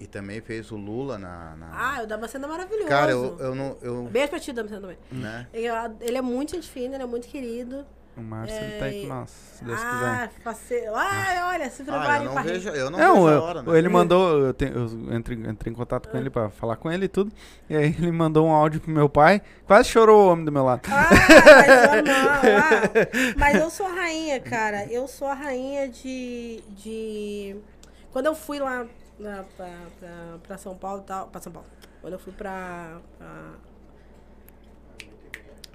e também fez o Lula na. na- Ah, o Damasceno é maravilhoso. Cara, eu, eu não. Eu, Beijo pra ti, Damasceno, também. né? Ele, ele é muito gente fina, ele é muito querido. O Márcio, ele tá aí com nós, se Deus ah, face... ah, olha, se Ah, preparem eu não vejo, eu não, Não, vejo a eu- hora, né? ele mandou, eu, te- eu entrei, entrei em contato com ele pra falar com ele e tudo. E aí ele mandou um áudio pro meu pai. Quase chorou o homem do meu lado. Ah, mas normal, [laughs] ah. Mas eu sou a rainha, cara. Eu sou a rainha de. de... Quando eu fui lá na, pra, pra, pra São Paulo e tal. Pra São Paulo. Quando eu fui pra. pra,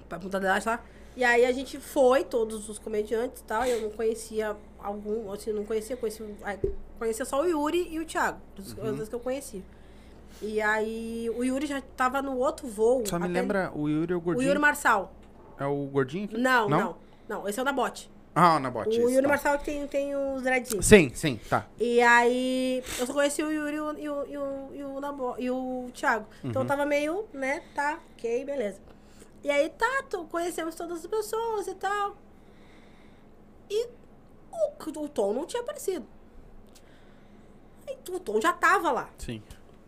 pra Punta del Este lá. E aí a gente foi, todos os comediantes e tal. E eu não conhecia algum. Assim, não conhecia, conhecia, conhecia só o Yuri e o Thiago. As coisas que eu conhecia. E aí o Yuri já tava no outro voo. Só me lembra, o Yuri é o O gordinho. Yuri Marçal. É o gordinho aqui? Não, não, não. esse é o da bote. Ah, na bote. O isso, Yuri tá. Marçal que tem, tem os dreadzinhos. Sim, sim, tá. E aí, eu só conheci o Yuri e o, e o, e o, e o, Nabo- e o Thiago. Então eu tava meio, né, tá, ok, beleza. E aí, tá, conhecemos todas as pessoas e tal. E o, o Tom não tinha aparecido. Aí, o Tom já tava lá. Sim.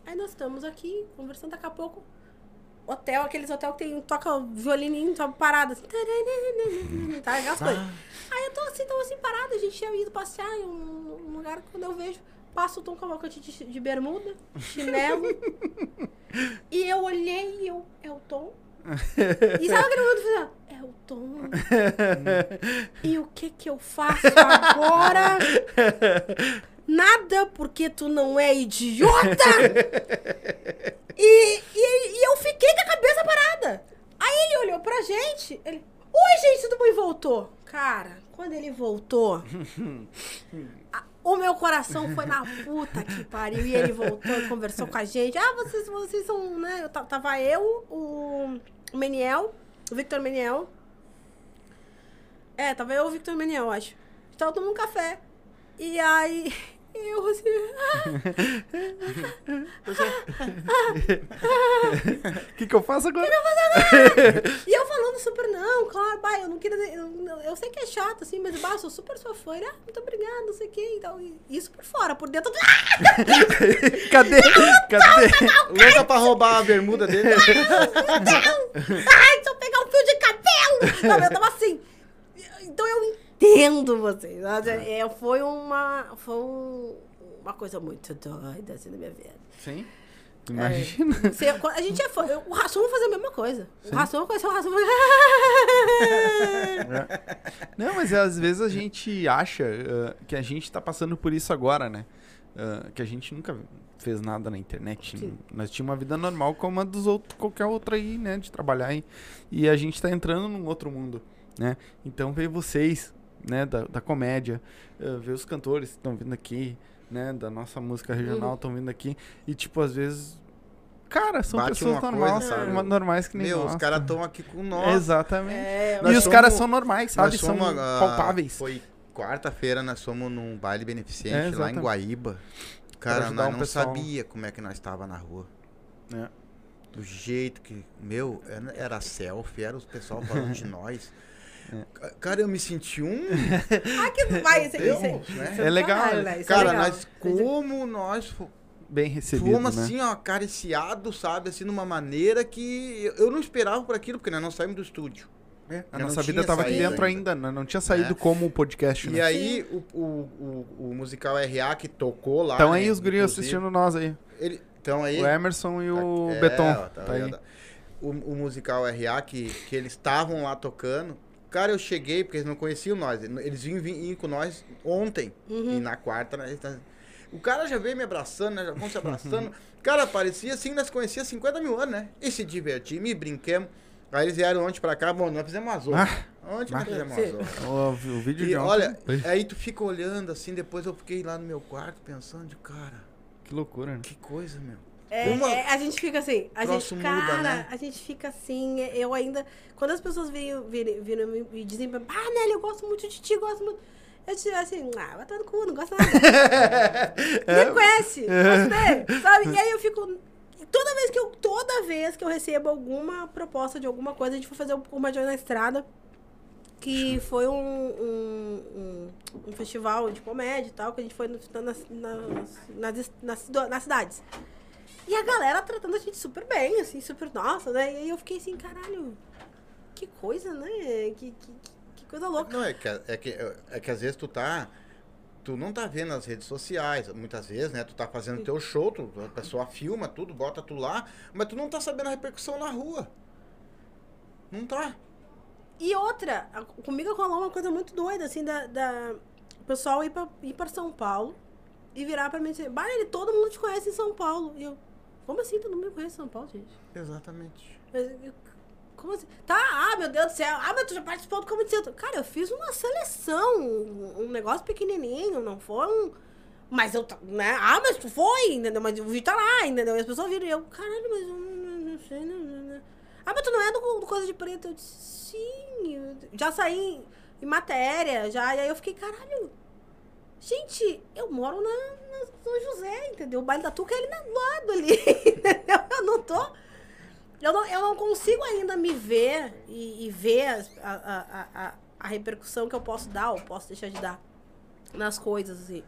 Aí nós estamos aqui, conversando daqui a pouco. Hotel, aqueles hotel que tem, toca violininho, toca parada, assim. [laughs] Tá, aquelas coisas. Aí eu tô assim, tô assim, parada. A gente tinha ido passear em um, um lugar, quando eu vejo, passa o Tom Cavalcante de, de bermuda, chinelo. [laughs] e eu olhei e eu, é o Tom. E sabe aquele momento falei, é o Tom. [laughs] e o que que eu faço agora? Nada, porque tu não é idiota! [laughs] E, e, e eu fiquei com a cabeça parada. Aí ele olhou pra gente, ele. Oi, gente, tudo bom? E voltou. Cara, quando ele voltou, [laughs] o meu coração foi na puta que pariu. E ele voltou e conversou com a gente. Ah, vocês, vocês são, né? Eu, ta- tava eu, o Meniel, o Victor Meniel. É, tava eu e o Victor Meniel, acho. Tava tomando um café. E aí, eu assim. [laughs] O que, que eu faço agora? E eu falando super, não, claro, bah, eu não queria. Eu, eu sei que é chato, assim, mas bah, eu sou super sua fã. Ah, muito obrigada, não sei o quê. Então, isso por fora, por dentro. Ah, [laughs] Cadê? Cadê? Louca pra roubar a bermuda dele. não! [laughs] Ai, deixa eu pegar um fio de cabelo! Não, eu tava assim. Então eu entendo vocês. É, foi uma. Foi um- uma coisa muito doida assim na minha vida. Sim. Imagina. Você- a gente é fã. O Rassum vai fazer a mesma coisa. O Rassum conheceu o Rassum. [laughs] Não, mas às vezes a gente acha ah, que a gente tá passando por isso agora, né? Ah, que a gente nunca fez nada na internet. Sim. Nós tínhamos uma vida normal como a dos outros, qualquer outra aí, né? De trabalhar aí. E a gente tá entrando num outro mundo, né? Então ver vocês, né? Da, da comédia, ah, ver os cantores que estão vindo aqui, né? Da nossa música regional Uhum. estão vindo aqui. E tipo, às vezes... Cara, são Bate pessoas uma coisa, normais, normais que nem Meu, nós. os caras estão aqui com nós. Exatamente. É, E Nós os somos- caras são normais, sabe? São somos, ah, palpáveis. Foi quarta-feira, nós fomos num baile É, beneficente lá em. Guaíba. Cara, nós um não pessoal. sabia como é que nós estava na rua. É. Do jeito que. Meu, era- era selfie, era os pessoal falando de nós. É. Ca- Cara, eu me senti um. [laughs] Ah, que vai, isso, Deus, isso, né? isso É do legal, caralho, né? né? É Cara, legal. nós. Como nós Bem recebido, fomos né? assim, ó, acariciados, sabe? Assim, de uma maneira que eu- não esperava por aquilo, porque nós não saímos do estúdio. É, a nossa vida tinha tava aqui dentro ainda, né? não tinha saído É. como o podcast, E né? aí, o, o, o, o musical RA que tocou lá. Então né, aí os inclusive, assistindo nós aí. Ele, então aí. O Emerson e o É, Beton. ó, tá tá aí. ligado? O, o musical RA, que, que eles estavam lá tocando. Cara, eu cheguei, porque eles não conheciam nós. Eles vinham, vinham com nós ontem. Uhum. E na quarta, né, tá- o cara já veio me abraçando, né? Já vão se abraçando. [laughs] cara, parecia assim, nós conhecíamos 50 mil anos, né? E se divertimos, e brinquemos. Aí eles vieram ontem pra cá, bom, nós fizemos uma zona. Ontem nós Ah. fizemos Sim. uma zona. O, o vídeo E de olha, aí tu fica olhando assim, depois eu fiquei lá no meu quarto pensando, de cara, que loucura, né? que coisa, meu. É, Uma- é, a gente fica assim, a troço gente, muda, cara, né? a gente fica assim, eu ainda, quando as pessoas viram, viram, viram me- me dizem, ah, Nelly, eu gosto muito de ti, gosto muito, eu digo assim, ah, vai no cu, não gosto nada. [laughs] Me conhece, gostei, sabe? E aí eu fico, toda vez que eu, toda vez que eu recebo alguma proposta de alguma coisa, a gente foi fazer um comédia na estrada, que foi um, um, um, um festival de comédia e tal, que a gente foi no- nas, nas, nas, nas cidades. E a galera tratando a gente super bem, assim, super nossa, né? E aí eu fiquei assim, caralho, que coisa, né? Que, que, que coisa louca. Não, é que, é, que, é que às vezes tu tá. Tu não tá vendo as redes sociais, muitas vezes, né? Tu tá fazendo teu show, tu, a pessoa filma tudo, bota tu lá, mas tu não tá sabendo a repercussão na rua. Não tá. E outra, comigo rolou uma coisa muito doida, assim, da, da o pessoal ir pra, ir pra São Paulo e virar pra mim e dizer, bah, ele, todo mundo te conhece em São Paulo. E eu, como assim todo mundo me conhece São Paulo, gente? Exatamente. Mas eu- Como assim? Tá, ah, meu Deus do céu. Ah, mas tu já participou do Comedy Central. Cara, eu fiz uma seleção, um, um negócio pequenininho, não foi um... Mas eu, né? Ah, mas tu foi, entendeu? Mas o vídeo tá lá, entendeu? E as pessoas viram e eu, caralho, mas eu não, não sei, não, não, não. Ah, mas tu não é do, do Coisa de Preto. Eu disse, sim. eu já saí em matéria, já. E aí eu fiquei, caralho, gente, eu moro na, na São José, entendeu? O baile da Tuca é ali do lado ali, [laughs] entendeu? Eu não tô... Eu não, eu não consigo ainda me ver e, e ver a, a, a, a repercussão que eu posso dar ou posso deixar de dar nas coisas, assim.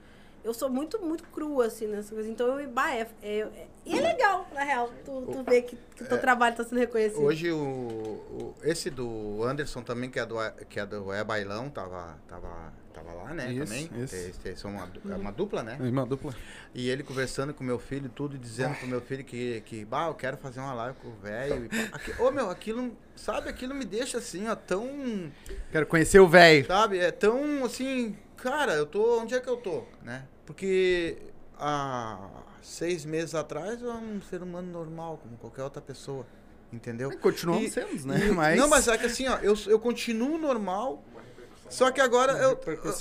Eu sou muito, muito crua, assim, nessas coisas. Então, eu, bah, é, é, é- e é legal, na real, tu, tu ver que, que o teu trabalho tá sendo reconhecido. Hoje o, o- esse do Anderson também, que é do, que é do É Bailão, tava, tava, tava lá, né? Isso, também. isso. Eles, eles são uma, é uma dupla, né? Irmã dupla. E ele conversando com meu filho tudo, e dizendo pro meu filho que, que bah, eu quero fazer uma live com o velho. Ô, meu, aquilo, sabe, aquilo me deixa assim, ó, tão. Quero conhecer o velho. Sabe, é tão assim, cara, eu tô. Onde é que eu tô, né? Porque há seis meses atrás eu era um ser humano normal, como qualquer outra pessoa. Entendeu? Continuamos E- sendo, né? e- [laughs] Mas... Não, mas é que assim, ó, eu, eu continuo normal. Só que agora, eu,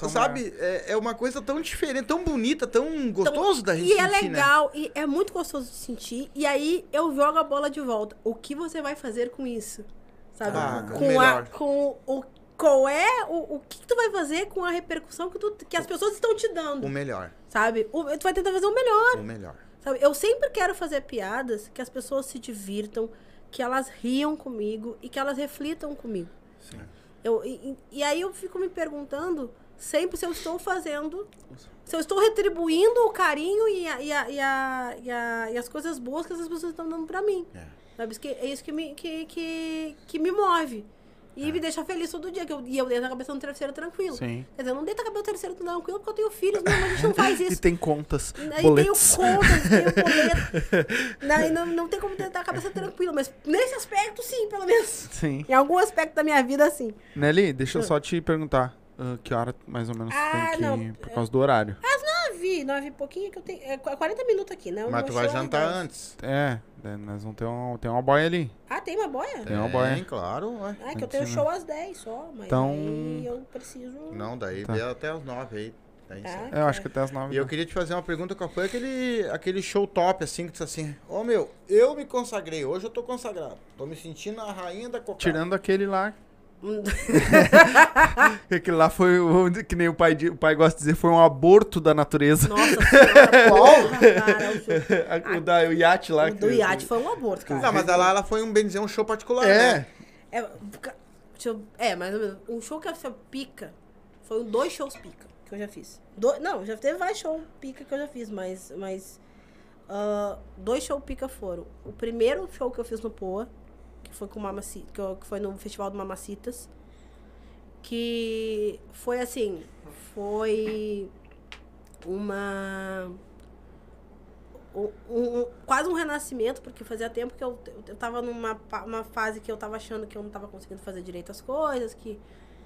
sabe, é, é uma coisa tão diferente, tão bonita, tão gostoso da gente E é sentir, né? legal, e é muito gostoso de sentir. E aí eu jogo a bola de volta. O que você vai fazer com isso? Sabe? Ah, o com a, com o qual é o, o que, que tu vai fazer com a repercussão que, tu, que as pessoas estão te dando, O melhor, sabe? O- tu vai tentar fazer o melhor. o melhor. Sabe? Eu sempre quero fazer piadas que as pessoas se divirtam, que elas riam comigo e que elas reflitam comigo. Sim. Eu, e, e- aí eu fico me perguntando sempre se eu estou fazendo, se eu estou retribuindo o carinho e, a- e, a- e, a- e, a- e as coisas boas que essas pessoas estão dando pra mim. É. Sabe? Que- É isso que me, que, que, que me move. E É. me deixa feliz todo dia. Que eu, e eu deito a cabeça no travesseiro tranquilo. Sim. Quer dizer, eu não deito a cabeça no travesseiro tranquilo porque eu tenho filhos, não, a gente não faz [laughs] E isso. tem contas, tenho boletos. contas, tenho [laughs] boleto. não, e não, não tem como ter a cabeça tranquila, mas nesse aspecto, sim, pelo menos. Sim. Em algum aspecto da minha vida, sim. Nelly, deixa eu só te perguntar. ah, que hora mais ou menos Ah, tem que ir, por causa do horário? Nove, nove e pouquinho que eu tenho. É qu- 40 minutos aqui, né? O Mas meu tu vai show é jantar dez. antes. É, é, nós vamos ter, um, tem uma boia ali. Ah, tem uma boia? Tem uma boia. claro, ué. Ah, é que eu Antes, tenho né? show às 10 só, mas Então- aí eu preciso. Não, daí Tá. até as nove aí. Tá. sim. É, eu acho que até as nove. E eu queria te fazer uma pergunta, qual foi aquele, aquele show top, assim, que tu disse assim, ô meu, eu me consagrei, hoje eu tô consagrado. Tô me sentindo a rainha da cocada. Tirando aquele lá. [laughs] aquele lá foi que nem o pai, o pai gosta de dizer, foi um aborto da natureza. Nossa senhora, [laughs] cara. O, da o iate lá. o do iate foi um aborto, cara. Não, mas ela, ela foi um, bem dizer, um show particular, É. né? É, eu- é, mais ou menos. Um show que eu fiz pica foi dois shows pica que eu já fiz. Do- não, já teve vários shows pica que eu já fiz, mas. mas ah, dois shows pica foram. O primeiro show que eu fiz no Poa, que foi com Mamacita, que, que foi no Festival do Mamacitas. Que foi assim. Foi uma. um- um- quase um renascimento, porque fazia tempo que eu, eu tava numa uma fase que eu tava achando que eu não tava conseguindo fazer direito as coisas, que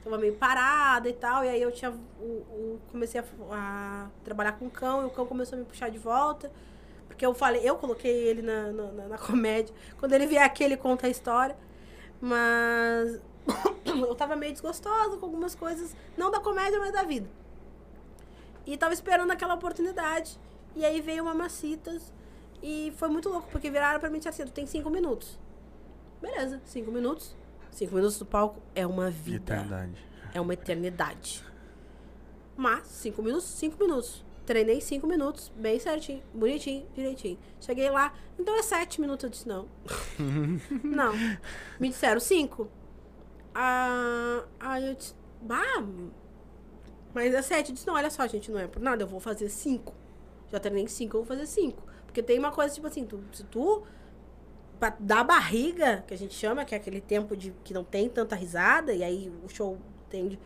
tava meio parada e tal, e aí eu tinha o, o- comecei a, a trabalhar com o cão, e o cão começou a me puxar de volta, porque eu falei, eu coloquei ele na, na, na- comédia, quando ele vier aqui ele conta a história, mas [coughs] eu tava meio desgostosa com algumas coisas, não da comédia, mas da vida. E tava esperando aquela oportunidade. E aí veio o Mamacitas. E foi muito louco, porque viraram pra mim e disseram assim, tu tem cinco minutos. Beleza, cinco minutos. Cinco minutos do palco é uma vida. Eternidade. É uma eternidade. Mas, cinco minutos, cinco minutos. Treinei cinco minutos, bem certinho, bonitinho, direitinho. Cheguei lá, então é sete minutos. Eu disse, não. [laughs] não. Me disseram cinco. Ah, aí eu disse, bah, mas é sete. Eu disse, não, olha só, gente, não é por nada, eu vou fazer cinco. Já treinei cinco, eu vou fazer cinco. Porque tem uma coisa, tipo assim, tu, se tu dar barriga, que a gente chama, que é aquele tempo de que não tem tanta risada, e aí o show tem.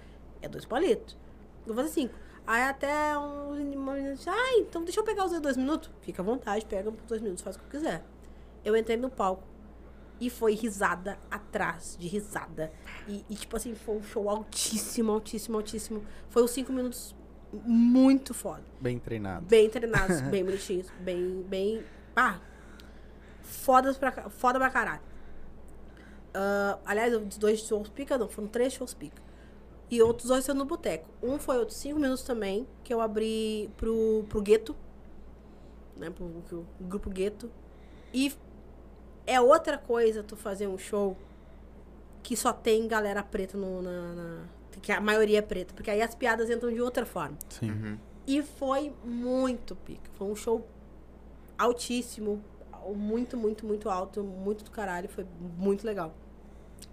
É dois palitos. Vou fazer cinco. Aí até um uma menina disse, ah, então deixa eu pegar os dois minutos. Fica à vontade, pega por dois minutos, faz o que quiser. Eu entrei no palco e foi risada atrás de risada. E, e, tipo assim, foi um show altíssimo, altíssimo, altíssimo. Foi os cinco minutos muito foda. Bem treinado. Bem treinados, [laughs] bem bonitinhos, bem, bem. Ah, foda pra, foda pra caralho. Ah, aliás, os dois shows pica, não, foram três shows pica. E outros dois sendo no boteco. Um foi outros cinco minutos também, que eu abri pro, pro Gueto. Né, pro, pro grupo Gueto. E é outra coisa tu fazer um show que só tem galera preta no, na, na- Que a maioria é preta. Porque aí as piadas entram de outra forma. Sim. E foi muito pica. Foi um show altíssimo. Muito, muito, muito alto. Muito do caralho. Foi muito legal.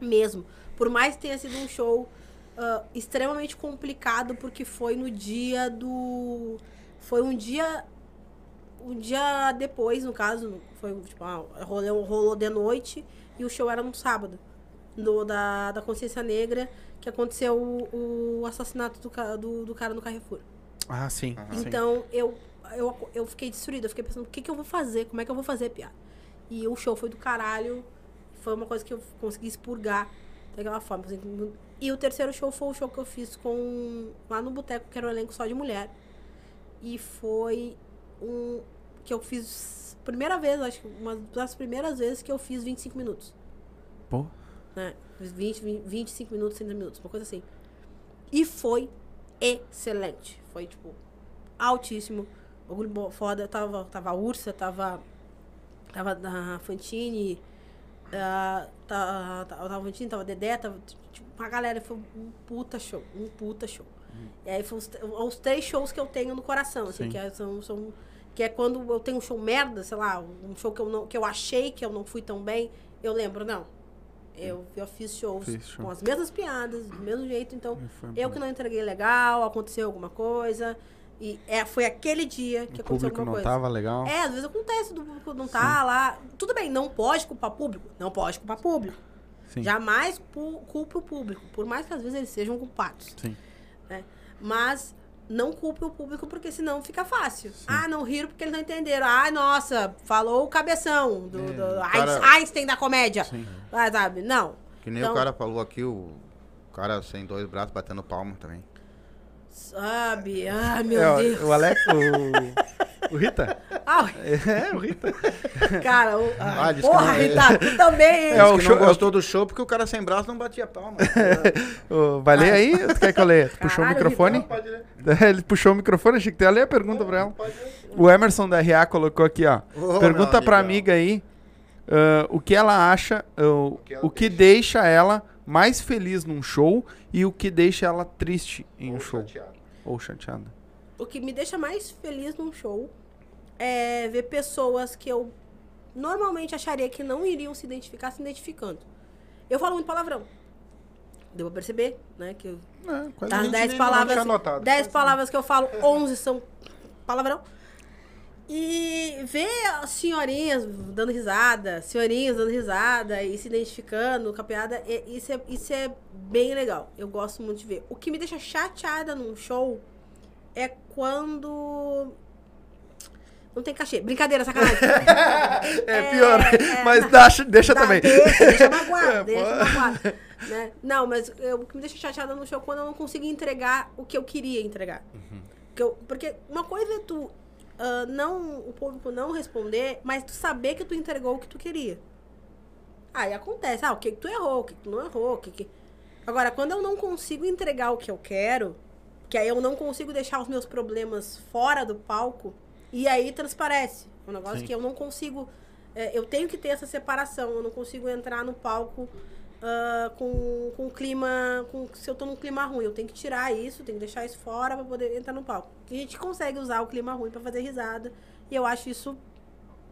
Mesmo. Por mais que tenha sido um show ah, extremamente complicado, porque foi no dia do. Foi um dia. Um dia depois, no caso. Foi tipo, ah, rolou, rolou de noite e o show era no sábado. Do, da, da consciência negra, que aconteceu o, o assassinato do, do, do cara no Carrefour. Ah, sim. sim. Então, eu, eu, eu fiquei destruída. Eu fiquei pensando, o que, que eu vou fazer? Como é que eu vou fazer, piada? E o show foi do caralho. Foi uma coisa que eu consegui expurgar daquela forma. assim. E o terceiro show foi o show que eu fiz com... Lá no Boteco, que era um elenco só de mulher. E foi um... Que eu fiz... Primeira vez, acho que uma das primeiras vezes que eu fiz 25 minutos Pô. né? 20, 20, 25 minutos, 30 minutos, uma coisa assim. E foi excelente. Foi, tipo, altíssimo. Bagulho bo- foda. Tava, tava a Ursa, tava. Tava a Fantine. tá- tá- tava a Fantine, tava a Dedé, tava. Uma galera. Foi um puta show. Um puta show. E aí foi os, os três shows que eu tenho no coração, assim, Sim. que é, são, são. Que é quando eu tenho um show merda, sei lá, um show que eu, não, que eu achei que eu não fui tão bem, eu lembro, não. Eu, eu fiz shows Fiz show. com as mesmas piadas, do mesmo jeito, então eu que não entreguei legal, aconteceu alguma coisa. E é, foi aquele dia que O aconteceu público alguma não coisa. tava legal. É, às vezes acontece, do público não tá lá. Tudo bem, não pode culpar público? Não pode culpar público. Sim. Jamais culpe o público, por mais que às vezes eles sejam culpados. Sim. né? Mas não culpe o público, porque senão fica fácil. Ah, não riram porque eles não entenderam. Ah, nossa, falou o cabeção do, do cara- Einstein da comédia. Sim. Ah, sabe? Não. Que nem Então- o cara falou aqui, o cara sem dois braços batendo palma também. Sabe? Ah, meu É, Deus. o Alex, o, [laughs] o Rita? Ah, É, o Rita. cara, o, Ah, ah, porra, não- Rita, tu também. É o show- não gostou do show porque o cara sem braço não batia palma. [laughs] Vai ler aí? Tu quer que eu leia? Tu Puxou o microfone? Rita. Pode ler. [laughs] Ele puxou o microfone, achei que tu ia ler a pergunta pra ela. O Emerson da RA colocou aqui, ó. Ô, pergunta pra amiga aí ah, o que ela acha, ah, o, que ela o que deixa ela mais feliz num show e o que deixa ela triste em um show. Ou chateada. O que me deixa mais feliz num show é ver pessoas que eu normalmente acharia que não iriam se identificar se identificando. Eu falo muito palavrão. Deu pra perceber, né? Que eu É, Das ninguém 10 nem palavras. 10 palavras que eu falo, 11 são palavrão. E ver as senhorinhas dando risada, senhorinhas dando risada e se identificando com a piada, é- isso é, isso é bem legal. Eu gosto muito de ver. O que me deixa chateada num show é quando. Não tem cachê. Brincadeira, sacanagem. [laughs] É pior, é, mas deixa, Dá, também. Deixa, deixa magoado, [laughs] É, deixa pô. magoado. [laughs] Né? Não, mas eu- o que me deixa chateada no show é quando eu não consigo entregar o que eu queria entregar. Uhum. Que eu- porque uma coisa é tu ah, não, o público não responder, mas tu saber que tu entregou o que tu queria. Aí acontece, ah, o que, que tu errou, o que, que tu não errou, o que, que. Agora, quando eu não consigo entregar o que eu quero, que aí eu não consigo deixar os meus problemas fora do palco, e aí transparece. É um negócio Sim. que eu não consigo. é, eu tenho que ter essa separação. Eu não consigo entrar no palco ah, com, com clima. Com, se eu tô num clima ruim, eu tenho que tirar isso, tenho que deixar isso fora pra poder entrar no palco. E a gente consegue usar o clima ruim pra fazer risada. E eu acho isso.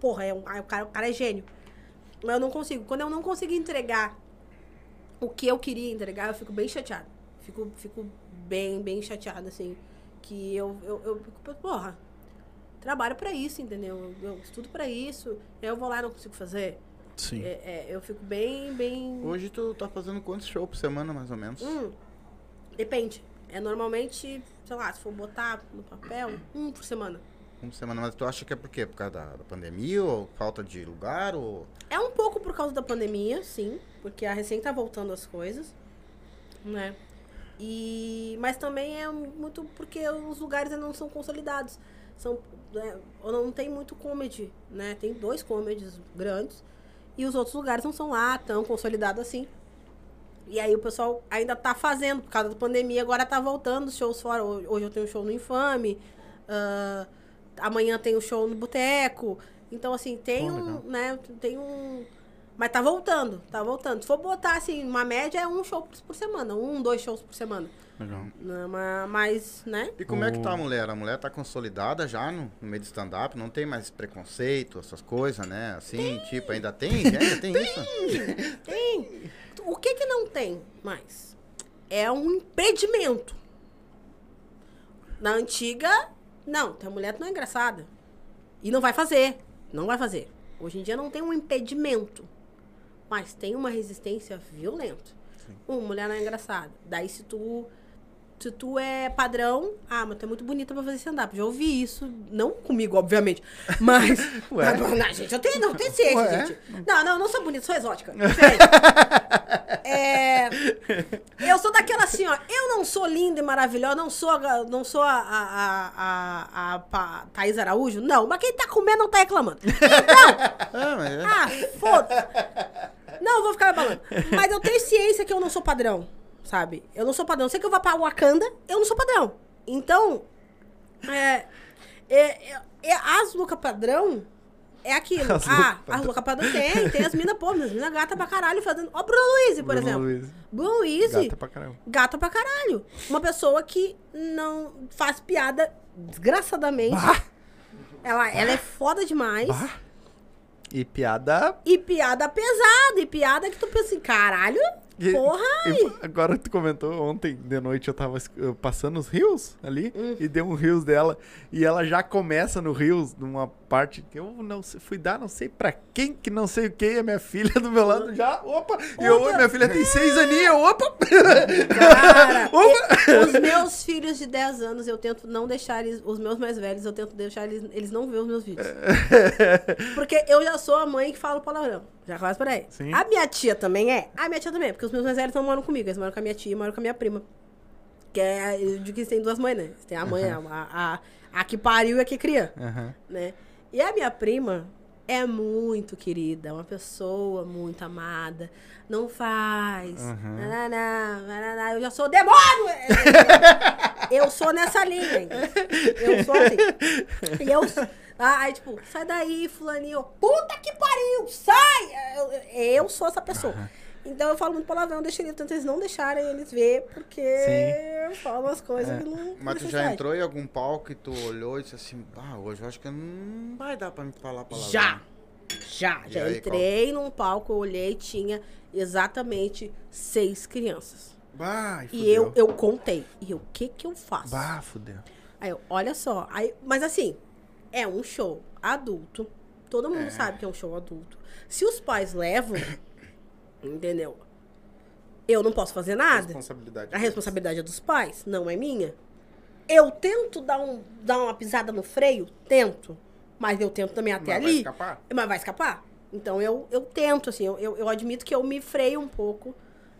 Porra, é um, o, cara, o cara é gênio. Mas eu não consigo. Quando eu não consigo entregar o que eu queria entregar, eu fico bem chateada. Fico, fico bem, bem chateada, assim. Que eu, eu, eu fico, porra, trabalho pra isso, entendeu? Eu, eu estudo pra isso. aí Eu vou lá e não consigo fazer. Sim. É, é, eu fico bem, bem. Hoje tu tá fazendo quantos shows por semana, mais ou menos? Hum, depende. É normalmente, sei lá, se for botar no papel, um por semana. Um por semana, mas tu acha que é por quê? Por causa da, da pandemia ou falta de lugar ou... É um pouco por causa da pandemia, sim, porque a recém tá voltando as coisas, né? E mas também é muito porque os lugares ainda não são consolidados. São né, ou não tem muito comedy, né? Tem dois comedies grandes e os outros lugares não são lá tão consolidados assim. E aí o pessoal ainda tá fazendo, por causa da pandemia, agora tá voltando os shows fora. Hoje eu tenho um show no Infame, ah, amanhã tem um show no Boteco. Então, assim, tem Pô, um, legal. né, tem um... Mas tá voltando, tá voltando. Se for botar, assim, uma média é um show por, semana, um, dois shows por semana. Legal. Não, ma- Mas, né? E como é que tá a mulher? A mulher tá consolidada já no, no meio de stand-up? Não tem mais preconceito, essas coisas, né? Assim, tipo, ainda tem? Ainda tem isso? [laughs] Tem. O que que não tem mais? É um impedimento. Na antiga, não, tua mulher não é engraçada. E não vai fazer. Não vai fazer. Hoje em dia não tem um impedimento. Mas tem uma resistência violenta. Uma mulher não é engraçada. Daí se tu. Se tu é padrão, ah, mas tu é muito bonita pra fazer stand-up. Já ouvi isso, não comigo, obviamente. [laughs] Mas. [laughs] Ué. Não, não, gente, eu tenho, não, tenho ciência, Ué. gente. Não, não, não sou bonita, sou exótica. [laughs] É, eu sou daquela assim, ó. Eu não sou linda e maravilhosa, não sou, a, não sou a, a, a, a, Thaís Araújo, não. Mas quem tá comendo não tá reclamando. Então, Ah, mas é- ah, foda-se. Não, eu vou ficar falando. Mas eu tenho ciência que eu não sou padrão, sabe? Eu não sou padrão. Sei que eu vou pra Wakanda, eu não sou padrão. Então, é, é, é- é- as Luca padrão é aquilo. As ah, as Luca padrão tem, tem as minas, pô, as minas gata pra caralho fazendo. Ó, Bruno Luiz, por Bruno exemplo. Luiz. Bruno Luiz, Gata pra caramba. gata pra caralho. Uma pessoa que não faz piada desgraçadamente. Bah! Ela, ela é foda demais. Bah! E piada. E piada pesada, e piada que tu pensa assim, caralho, e- porra. e agora tu comentou ontem de noite eu tava eh, passando os rios ali Hum. e deu um rios dela e ela já começa no rios numa parte que eu não sei, fui dar não sei pra quem que não sei o que a minha filha do meu lado já opa, e eu minha filha tem seis aninhos eu, opa Cara, [laughs] Opa. eu- os meus filhos de 10 anos, eu tento não deixar eles, os meus mais velhos, eu tento deixar eles, eles não ver os meus vídeos. [laughs] Porque eu já sou a mãe que fala palavrão. Já começa por aí. Sim. A minha tia também é? A minha tia também é, porque os meus mais velhos não moram comigo, eles moram com a minha tia e moram com a minha prima. Que é, eu digo que eles têm duas mães, né? Tem a mãe, a, a, a que pariu e a que cria. Aham. né? E a minha prima é muito querida, é uma pessoa muito amada. Não faz. Uhum. nananá, nananá, eu já sou demônio! eu sou nessa linha. Eu sou assim. E eu. Ah, Aí, tipo, sai daí, fulaninho. Puta que pariu! Sai! Eu, eu sou essa pessoa. Então eu falo muito palavrão, deixa eles, tento eles não deixarem eles ver, porque Sim. eu falo umas coisas É. que não. Mas tu já entrou em algum palco e tu olhou e disse assim, ah, hoje eu acho que não vai dar pra me falar palavrão. Já. Já, E já aí, entrei num palco, eu olhei, tinha exatamente seis crianças. Bah, E eu, eu contei. E eu, o que que eu faço? Bah, fudeu. Aí eu, olha só. Aí, mas assim, é um show adulto. Todo mundo sabe que é um show adulto. Se os pais levam, [coughs] entendeu? Eu não posso fazer nada. Responsabilidade. A responsabilidade é dos pais, não é minha. Eu tento dar, um, dar uma pisada no freio, tento. Mas eu tento também até Mas vai ali. escapar? Mas vai escapar. Então eu, eu tento, assim, eu, eu, eu admito que eu me freio um pouco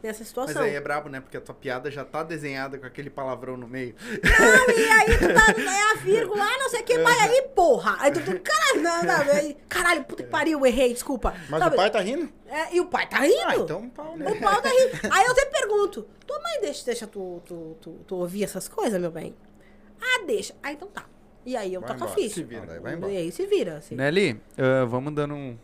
nessa Mas situação. aí é brabo, né? Porque a tua piada já tá desenhada com aquele palavrão no meio. Não, e aí tu tá, [laughs] é a vírgula, ah, não sei o que, mas aí, porra. Aí tu, tu caralho, não, não, aí, caralho, puta que pariu, eu errei, desculpa. Mas Sabe? o pai tá rindo? É, e o pai tá rindo. Ah, então pau, né? O pau tá rindo. [laughs] Aí eu sempre pergunto, tua mãe deixa, deixa tu, tu, tu, tu ouvir essas coisas, meu bem? Ah, deixa. Ah, então tá. E aí eu Vai toco a ficha. se vira. Não, daí vai embora. E aí se vira, assim. Nelly, ah, vamos dando um.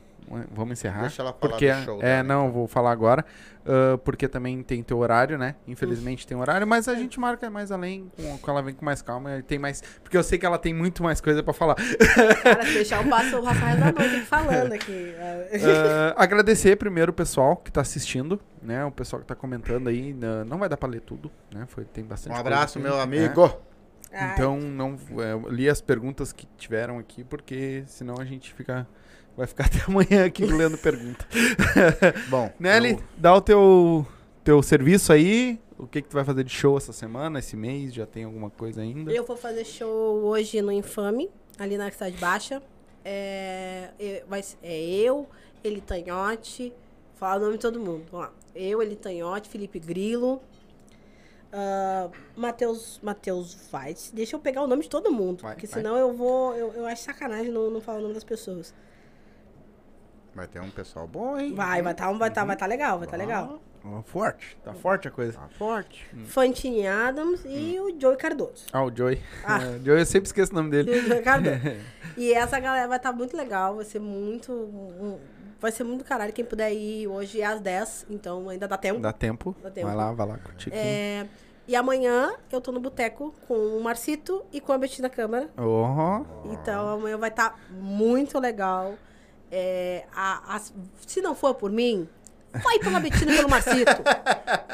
Vamos encerrar. Deixa ela falar porque do show É, dela, não, então. vou falar agora. ah, porque também tem teu horário, né? Infelizmente tem horário, mas a gente marca mais além, com, com ela vem com mais calma tem mais. Porque eu sei que ela tem muito mais coisa pra falar. Cara, se deixar eu passo o Rafael da noite falando aqui. Ah, agradecer primeiro o pessoal que tá assistindo, né? O pessoal que tá comentando aí. né, Não vai dar pra ler tudo, né? Foi, tem bastante Um abraço, aqui, meu né? amigo. Ai, Então, não é, li as perguntas que tiveram aqui, porque senão a gente fica. Vai ficar [laughs] até amanhã aqui lendo pergunta. [laughs] Bom, Nelly, eu- dá o teu, teu serviço aí. O que, que tu vai fazer de show essa semana, esse mês? Já tem alguma coisa ainda? Eu vou fazer show hoje no Infame, ali na Cidade Baixa. É, é, vai é eu, Eli Tanhote, fala o nome de todo mundo. Vamos lá. Eu, Eli Tanhote, Felipe Grilo, ah, Matheus, Matheus Vaz. Deixa eu pegar o nome de todo mundo, Vai, porque vai. senão eu vou. Eu, eu acho sacanagem não, não falar o nome das pessoas. Vai ter um pessoal bom, hein? Vai, vai tá, vai tá, vai tá legal, vai tá legal. Forte, tá forte a coisa. Tá forte. Fantine Adams e o Joey Cardoso. Ah, o Joey. Ah. [laughs] É, o Joey, eu sempre esqueço o nome dele. E [laughs] o Joey Cardoso. [laughs] E essa galera vai estar muito legal, vai ser muito. um- Vai ser muito caralho. Quem puder ir hoje é às 10, então ainda dá tempo. Dá tempo. Dá tempo. Vai lá, vai lá curtir. É, e amanhã eu tô no boteco com o Marcito e com a Betina Câmara. Ó, Então amanhã vai estar muito legal. É, a- as- se não for por mim, vai pela Betina pelo Marcito.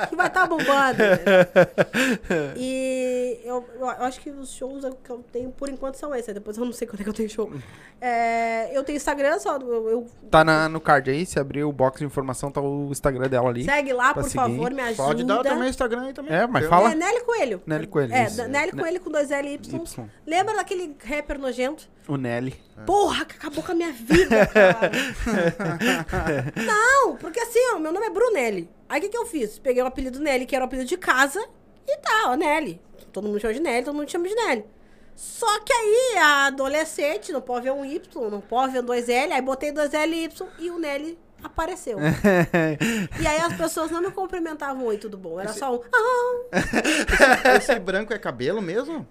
que vai estar bombando. [laughs] E eu, eu acho que os shows que eu tenho por enquanto são esses. Depois eu não sei quando é que eu tenho show. É, eu tenho Instagram, só eu, eu- Tá na, no card aí, se abrir o box de informação, tá o Instagram dela ali. segue lá, por seguir. favor, me ajuda. Pode dar também o Instagram aí também. É, mas fala. É Nelly Coelho. Nelly Coelho, É, isso. Nelly Ne- Coelho com dois L e Y. Y. Lembra daquele rapper nojento? O Nelly. Porra, que acabou com a minha vida, cara. [laughs] Não, porque assim, ó, meu nome é Brunelli. Aí o que, que eu fiz? Peguei o apelido Nelly, que era o apelido de casa, e tá, ó, Nelly. Todo mundo chama de Nelly, todo mundo chama de Nelly. Só que aí, a adolescente, não pode ver um Y, não pode ver um dois L, aí botei dois L e Y e o Nelly apareceu. [laughs] e aí as pessoas não me cumprimentavam, oi, tudo bom? Era só um. Ah, [laughs] Esse branco é cabelo mesmo?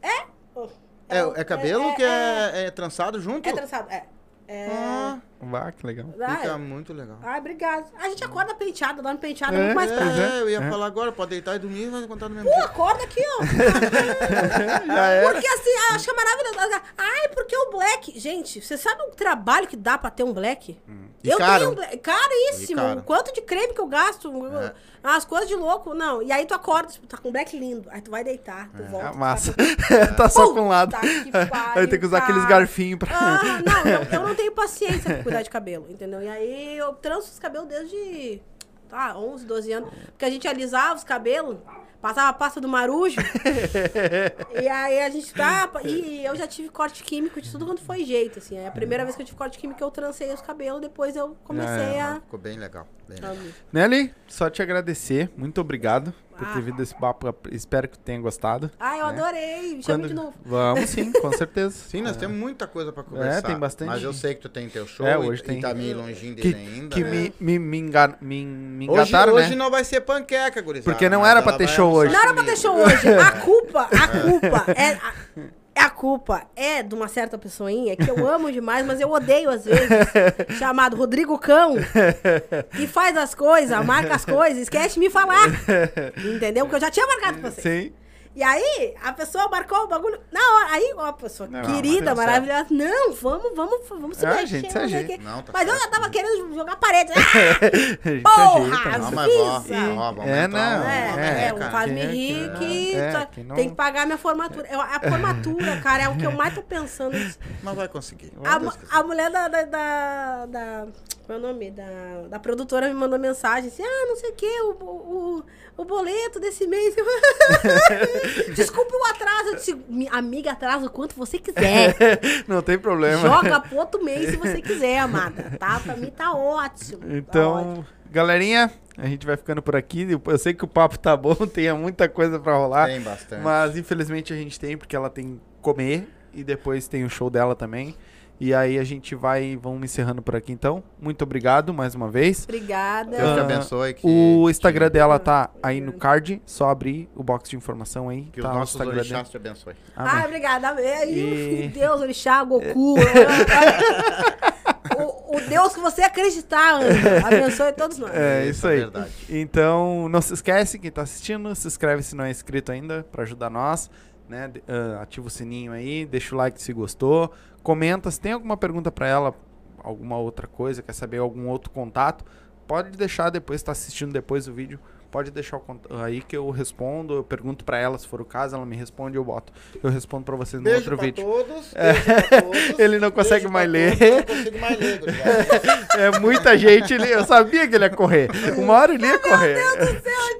oh, É, é cabelo é- que é- é, é trançado junto? É trançado, é. É. Ah, Vá, que legal. Ah, fica é. muito legal. Ai, obrigado. A gente acorda penteado, dorme penteado, é É, muito mais prático. É, eu ia É. falar agora, pode deitar e dormir e vai contar no mesmo Pô, dia. acorda aqui, ó. [laughs] Já era. Porque assim, eu acho que é maravilhoso. Ai, porque o black. Gente, você sabe o trabalho que dá pra ter um black? E eu caro. tenho um black. Caríssimo. E caro. O quanto de creme que eu gasto. É. As coisas de louco. Não. E aí tu acorda, tipo, tá com um black lindo. Aí tu vai deitar, tu volta. Ah, massa. tá [laughs] tá só com um lado. que [laughs] pariu, Vai ter que usar aqueles garfinhos pra. Ah, não, eu, [laughs] eu não tenho paciência pra cuidar de cabelo, entendeu? E aí eu tranço os cabelos desde tá, 11, 12 anos. Porque a gente alisava os cabelos, passava a pasta do marujo. [laughs] e aí a gente tapa. E eu já tive corte químico de tudo quanto foi jeito, assim. É a primeira vez que eu tive corte químico eu trancei os cabelos, depois eu comecei Ah, a. Ficou bem legal. Bem legal. Nelly, só te agradecer. Muito obrigado por ter Ah. vindo esse papo. Espero que tu tenha gostado. Ah, eu né? adorei. Me chama Quando- de novo. Vamos sim, com [laughs] certeza. Sim, nós temos muita coisa pra conversar. É, tem bastante. Mas eu sei que tu tem teu show É, e- hoje e, tem. tá meio longinho que dele ainda. que né? me, me, me, engan- me, me Hoje, engataram, hoje né? não vai ser panqueca, gurizada. Porque não era pra ter show hoje. Não era pra ter show hoje. [laughs] A culpa, a culpa é. A, é a culpa é de uma certa pessoinha que eu amo demais, mas eu odeio às vezes. [laughs] chamado Rodrigo Cão. Que faz as coisas, marca as coisas, esquece de me falar. [laughs] Entendeu? Porque eu já tinha marcado pra você. Sim. E aí, a pessoa marcou o bagulho na hora. Aí, ó, a pessoa Não, querida, deu maravilhosa. Não, vamos, vamos, vamos se Ah, mexer. gente, não ajeita. quê. Não, tá mas eu certo. já tava querendo jogar parede. [laughs] Ah, gente Porra! ajeita, Não, né? mas ó, Avisa. ó, vamos É, não, É, É, é, faz-me é rir que- que é, não- tem que pagar minha formatura. Eu- A formatura, cara, é o que eu [laughs] mais tô pensando. Mas vai conseguir. A, a mulher da, da, da, da- Qual é o nome? Da, da produtora me mandou mensagem assim: ah, não sei o que, o, o, o boleto desse mês. [laughs] Desculpe o atraso. Eu disse: "Mi- amiga, atraso o quanto você quiser. [laughs] Não tem problema. Joga pro outro mês se você quiser, amada. Tá? Pra mim tá ótimo. tá ótimo. Então, galerinha, a gente vai ficando por aqui. Eu sei que o papo tá bom, [laughs] tem muita coisa pra rolar. Tem bastante. Mas infelizmente a gente tem, porque ela tem que comer e depois tem o show dela também. E aí a gente vai, vamos encerrando por aqui então. Muito obrigado mais uma vez. Obrigada. Deus te Ah, abençoe. Que, O Instagram dela tá aí no card, só abrir o box de informação aí. que tá os o nossos Instagram orixás te abençoe. dela. Ah, Amém. obrigada. E- Deus, Orixá, Goku. [laughs] o, o Deus que você acreditar, Anjo. Abençoe todos nós. É isso aí. verdade. Então, não se esquece, quem tá assistindo, se inscreve se não é inscrito ainda, pra ajudar nós, né? Ah, ativa o sininho aí, deixa o like se gostou, comenta se tem alguma pergunta pra ela, alguma outra coisa, quer saber algum outro contato, pode deixar depois, tá assistindo depois do vídeo, pode deixar o aí que eu respondo, eu pergunto pra ela se for o caso, ela me responde, eu boto. Eu respondo pra vocês no Beijo outro pra vídeo. todos. Beijo pra [laughs] todos. Ele não consegue beijo mais ler. todos, Não consigo mais ler. [laughs] É muita gente, ele- eu sabia que ele ia correr. Uma hora ele ia correr.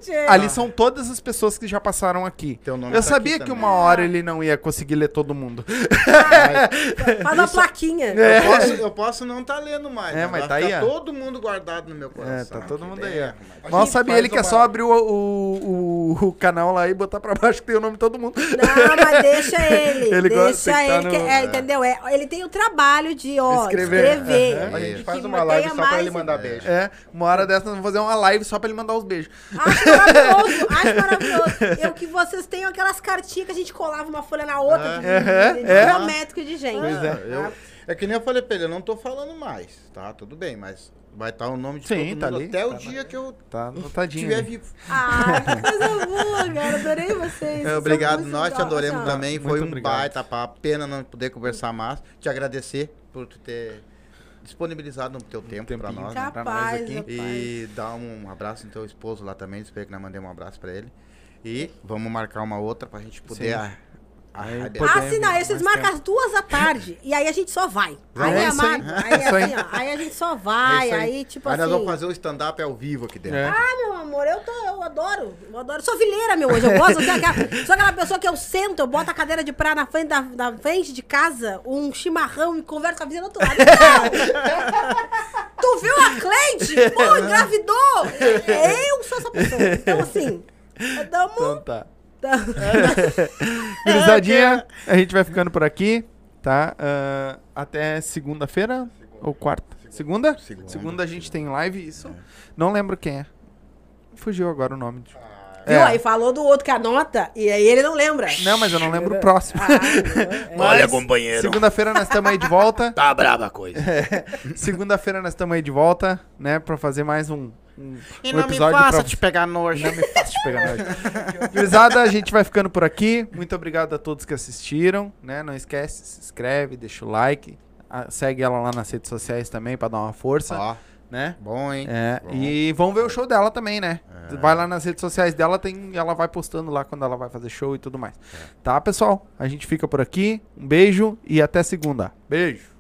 Tchê. Ali são todas as pessoas que já passaram aqui. Teu nome Eu tá sabia aqui que também. uma hora ele não ia conseguir ler todo mundo. Faz uma plaquinha. Eu, posso, eu posso não estar lendo mais. É, mas tá aí, todo mundo guardado no meu coração. É, tá todo mundo aí, Mal sabia ele que é só abrir o, o, o- o canal lá e botar pra baixo que tem o nome de todo mundo. Não, mas deixa [laughs] ele. Ele deixa gosta que tá ele. que- no- é, entendeu? É, ele tem o trabalho de, ó, Escrever. escrever. A gente faz uma live só pra mais- ele mandar beijo. É, uma hora dessa nós vamos fazer uma live só pra ele mandar os beijos. Acho maravilhoso, acho maravilhoso. Eu que vocês tenham aquelas cartinhas que a gente colava uma folha na outra, de, Aham, de, de é. geométrico de gente. Pois é. Eu, é que nem eu falei pra ele, eu não tô falando mais, tá? Tudo bem, mas vai estar o nome de Sim, todo mundo tá ali, até tá o lá. dia que eu Tá anotadinho. ali. vivo. Ah, que coisa boa, cara. Adorei vocês. É, Vocês obrigado, nós te adoremos Assim, também. Muito Foi um obrigado. baita papo. Pena não poder conversar mais. Te agradecer por tu ter disponibilizado o teu tempo pra tempinho. nós. né? pra Capaz, nós aqui. rapaz. E dar um abraço no teu esposo lá também. Espero que nós mandemos um abraço pra ele. E vamos marcar uma outra pra gente poder Sim. a, Aí arrebentar. poder- Ah, sim, não. Aí vocês mais marcam as duas da tarde. E aí a gente só vai. Aí, É é isso aí. amado. Aí, Isso aí. assim, ó. Aí a gente só É vai. isso aí. tipo Aí assim. nós vamos fazer o stand-up ao vivo aqui dentro. É. Ah, meu amor, eu, tô, eu adoro. Eu adoro. Sou vileira, meu, hoje. Eu gosto. Eu sou aquela, sou aquela pessoa que eu sento, eu boto a cadeira de praia na frente da, da frente de casa, um chimarrão e converso com a vizinha do outro lado. Então, tu viu a Cleide? Pô, engravidou. É, [laughs] Eu sou essa pessoa. Então, assim, tamo... Então tá. [laughs] Gurizadinha, a gente vai ficando por aqui, tá? Ah, até segunda-feira ou quarta? Segunda? Segunda. a gente tem live, isso. Não lembro quem é. Fugiu agora o nome. Viu? É. Aí falou do outro que anota, e aí ele não lembra. Não, mas eu não lembro o próximo. Ah, é. [laughs] Mas companheiro. Segunda-feira nós estamos aí de volta. Tá brava a coisa. [laughs] Segunda-feira nós estamos aí de volta, né? Pra fazer mais um, um, E um não me episódio faça pra te pegar nojo. Não me faça te pegar nojo. Gurizada, a gente vai ficando por aqui. Muito obrigado a todos que assistiram, né? Não esquece, se inscreve, deixa o like. Ah, Segue ela lá nas redes sociais também pra dar uma força, Ó, né? bom, hein? É, Bom. e vão ver o show dela também, né? Vai lá nas redes sociais dela, tem, ela vai postando lá quando ela vai fazer show e tudo mais. Tá, pessoal? A gente fica por aqui. Um beijo e até segunda. Beijo.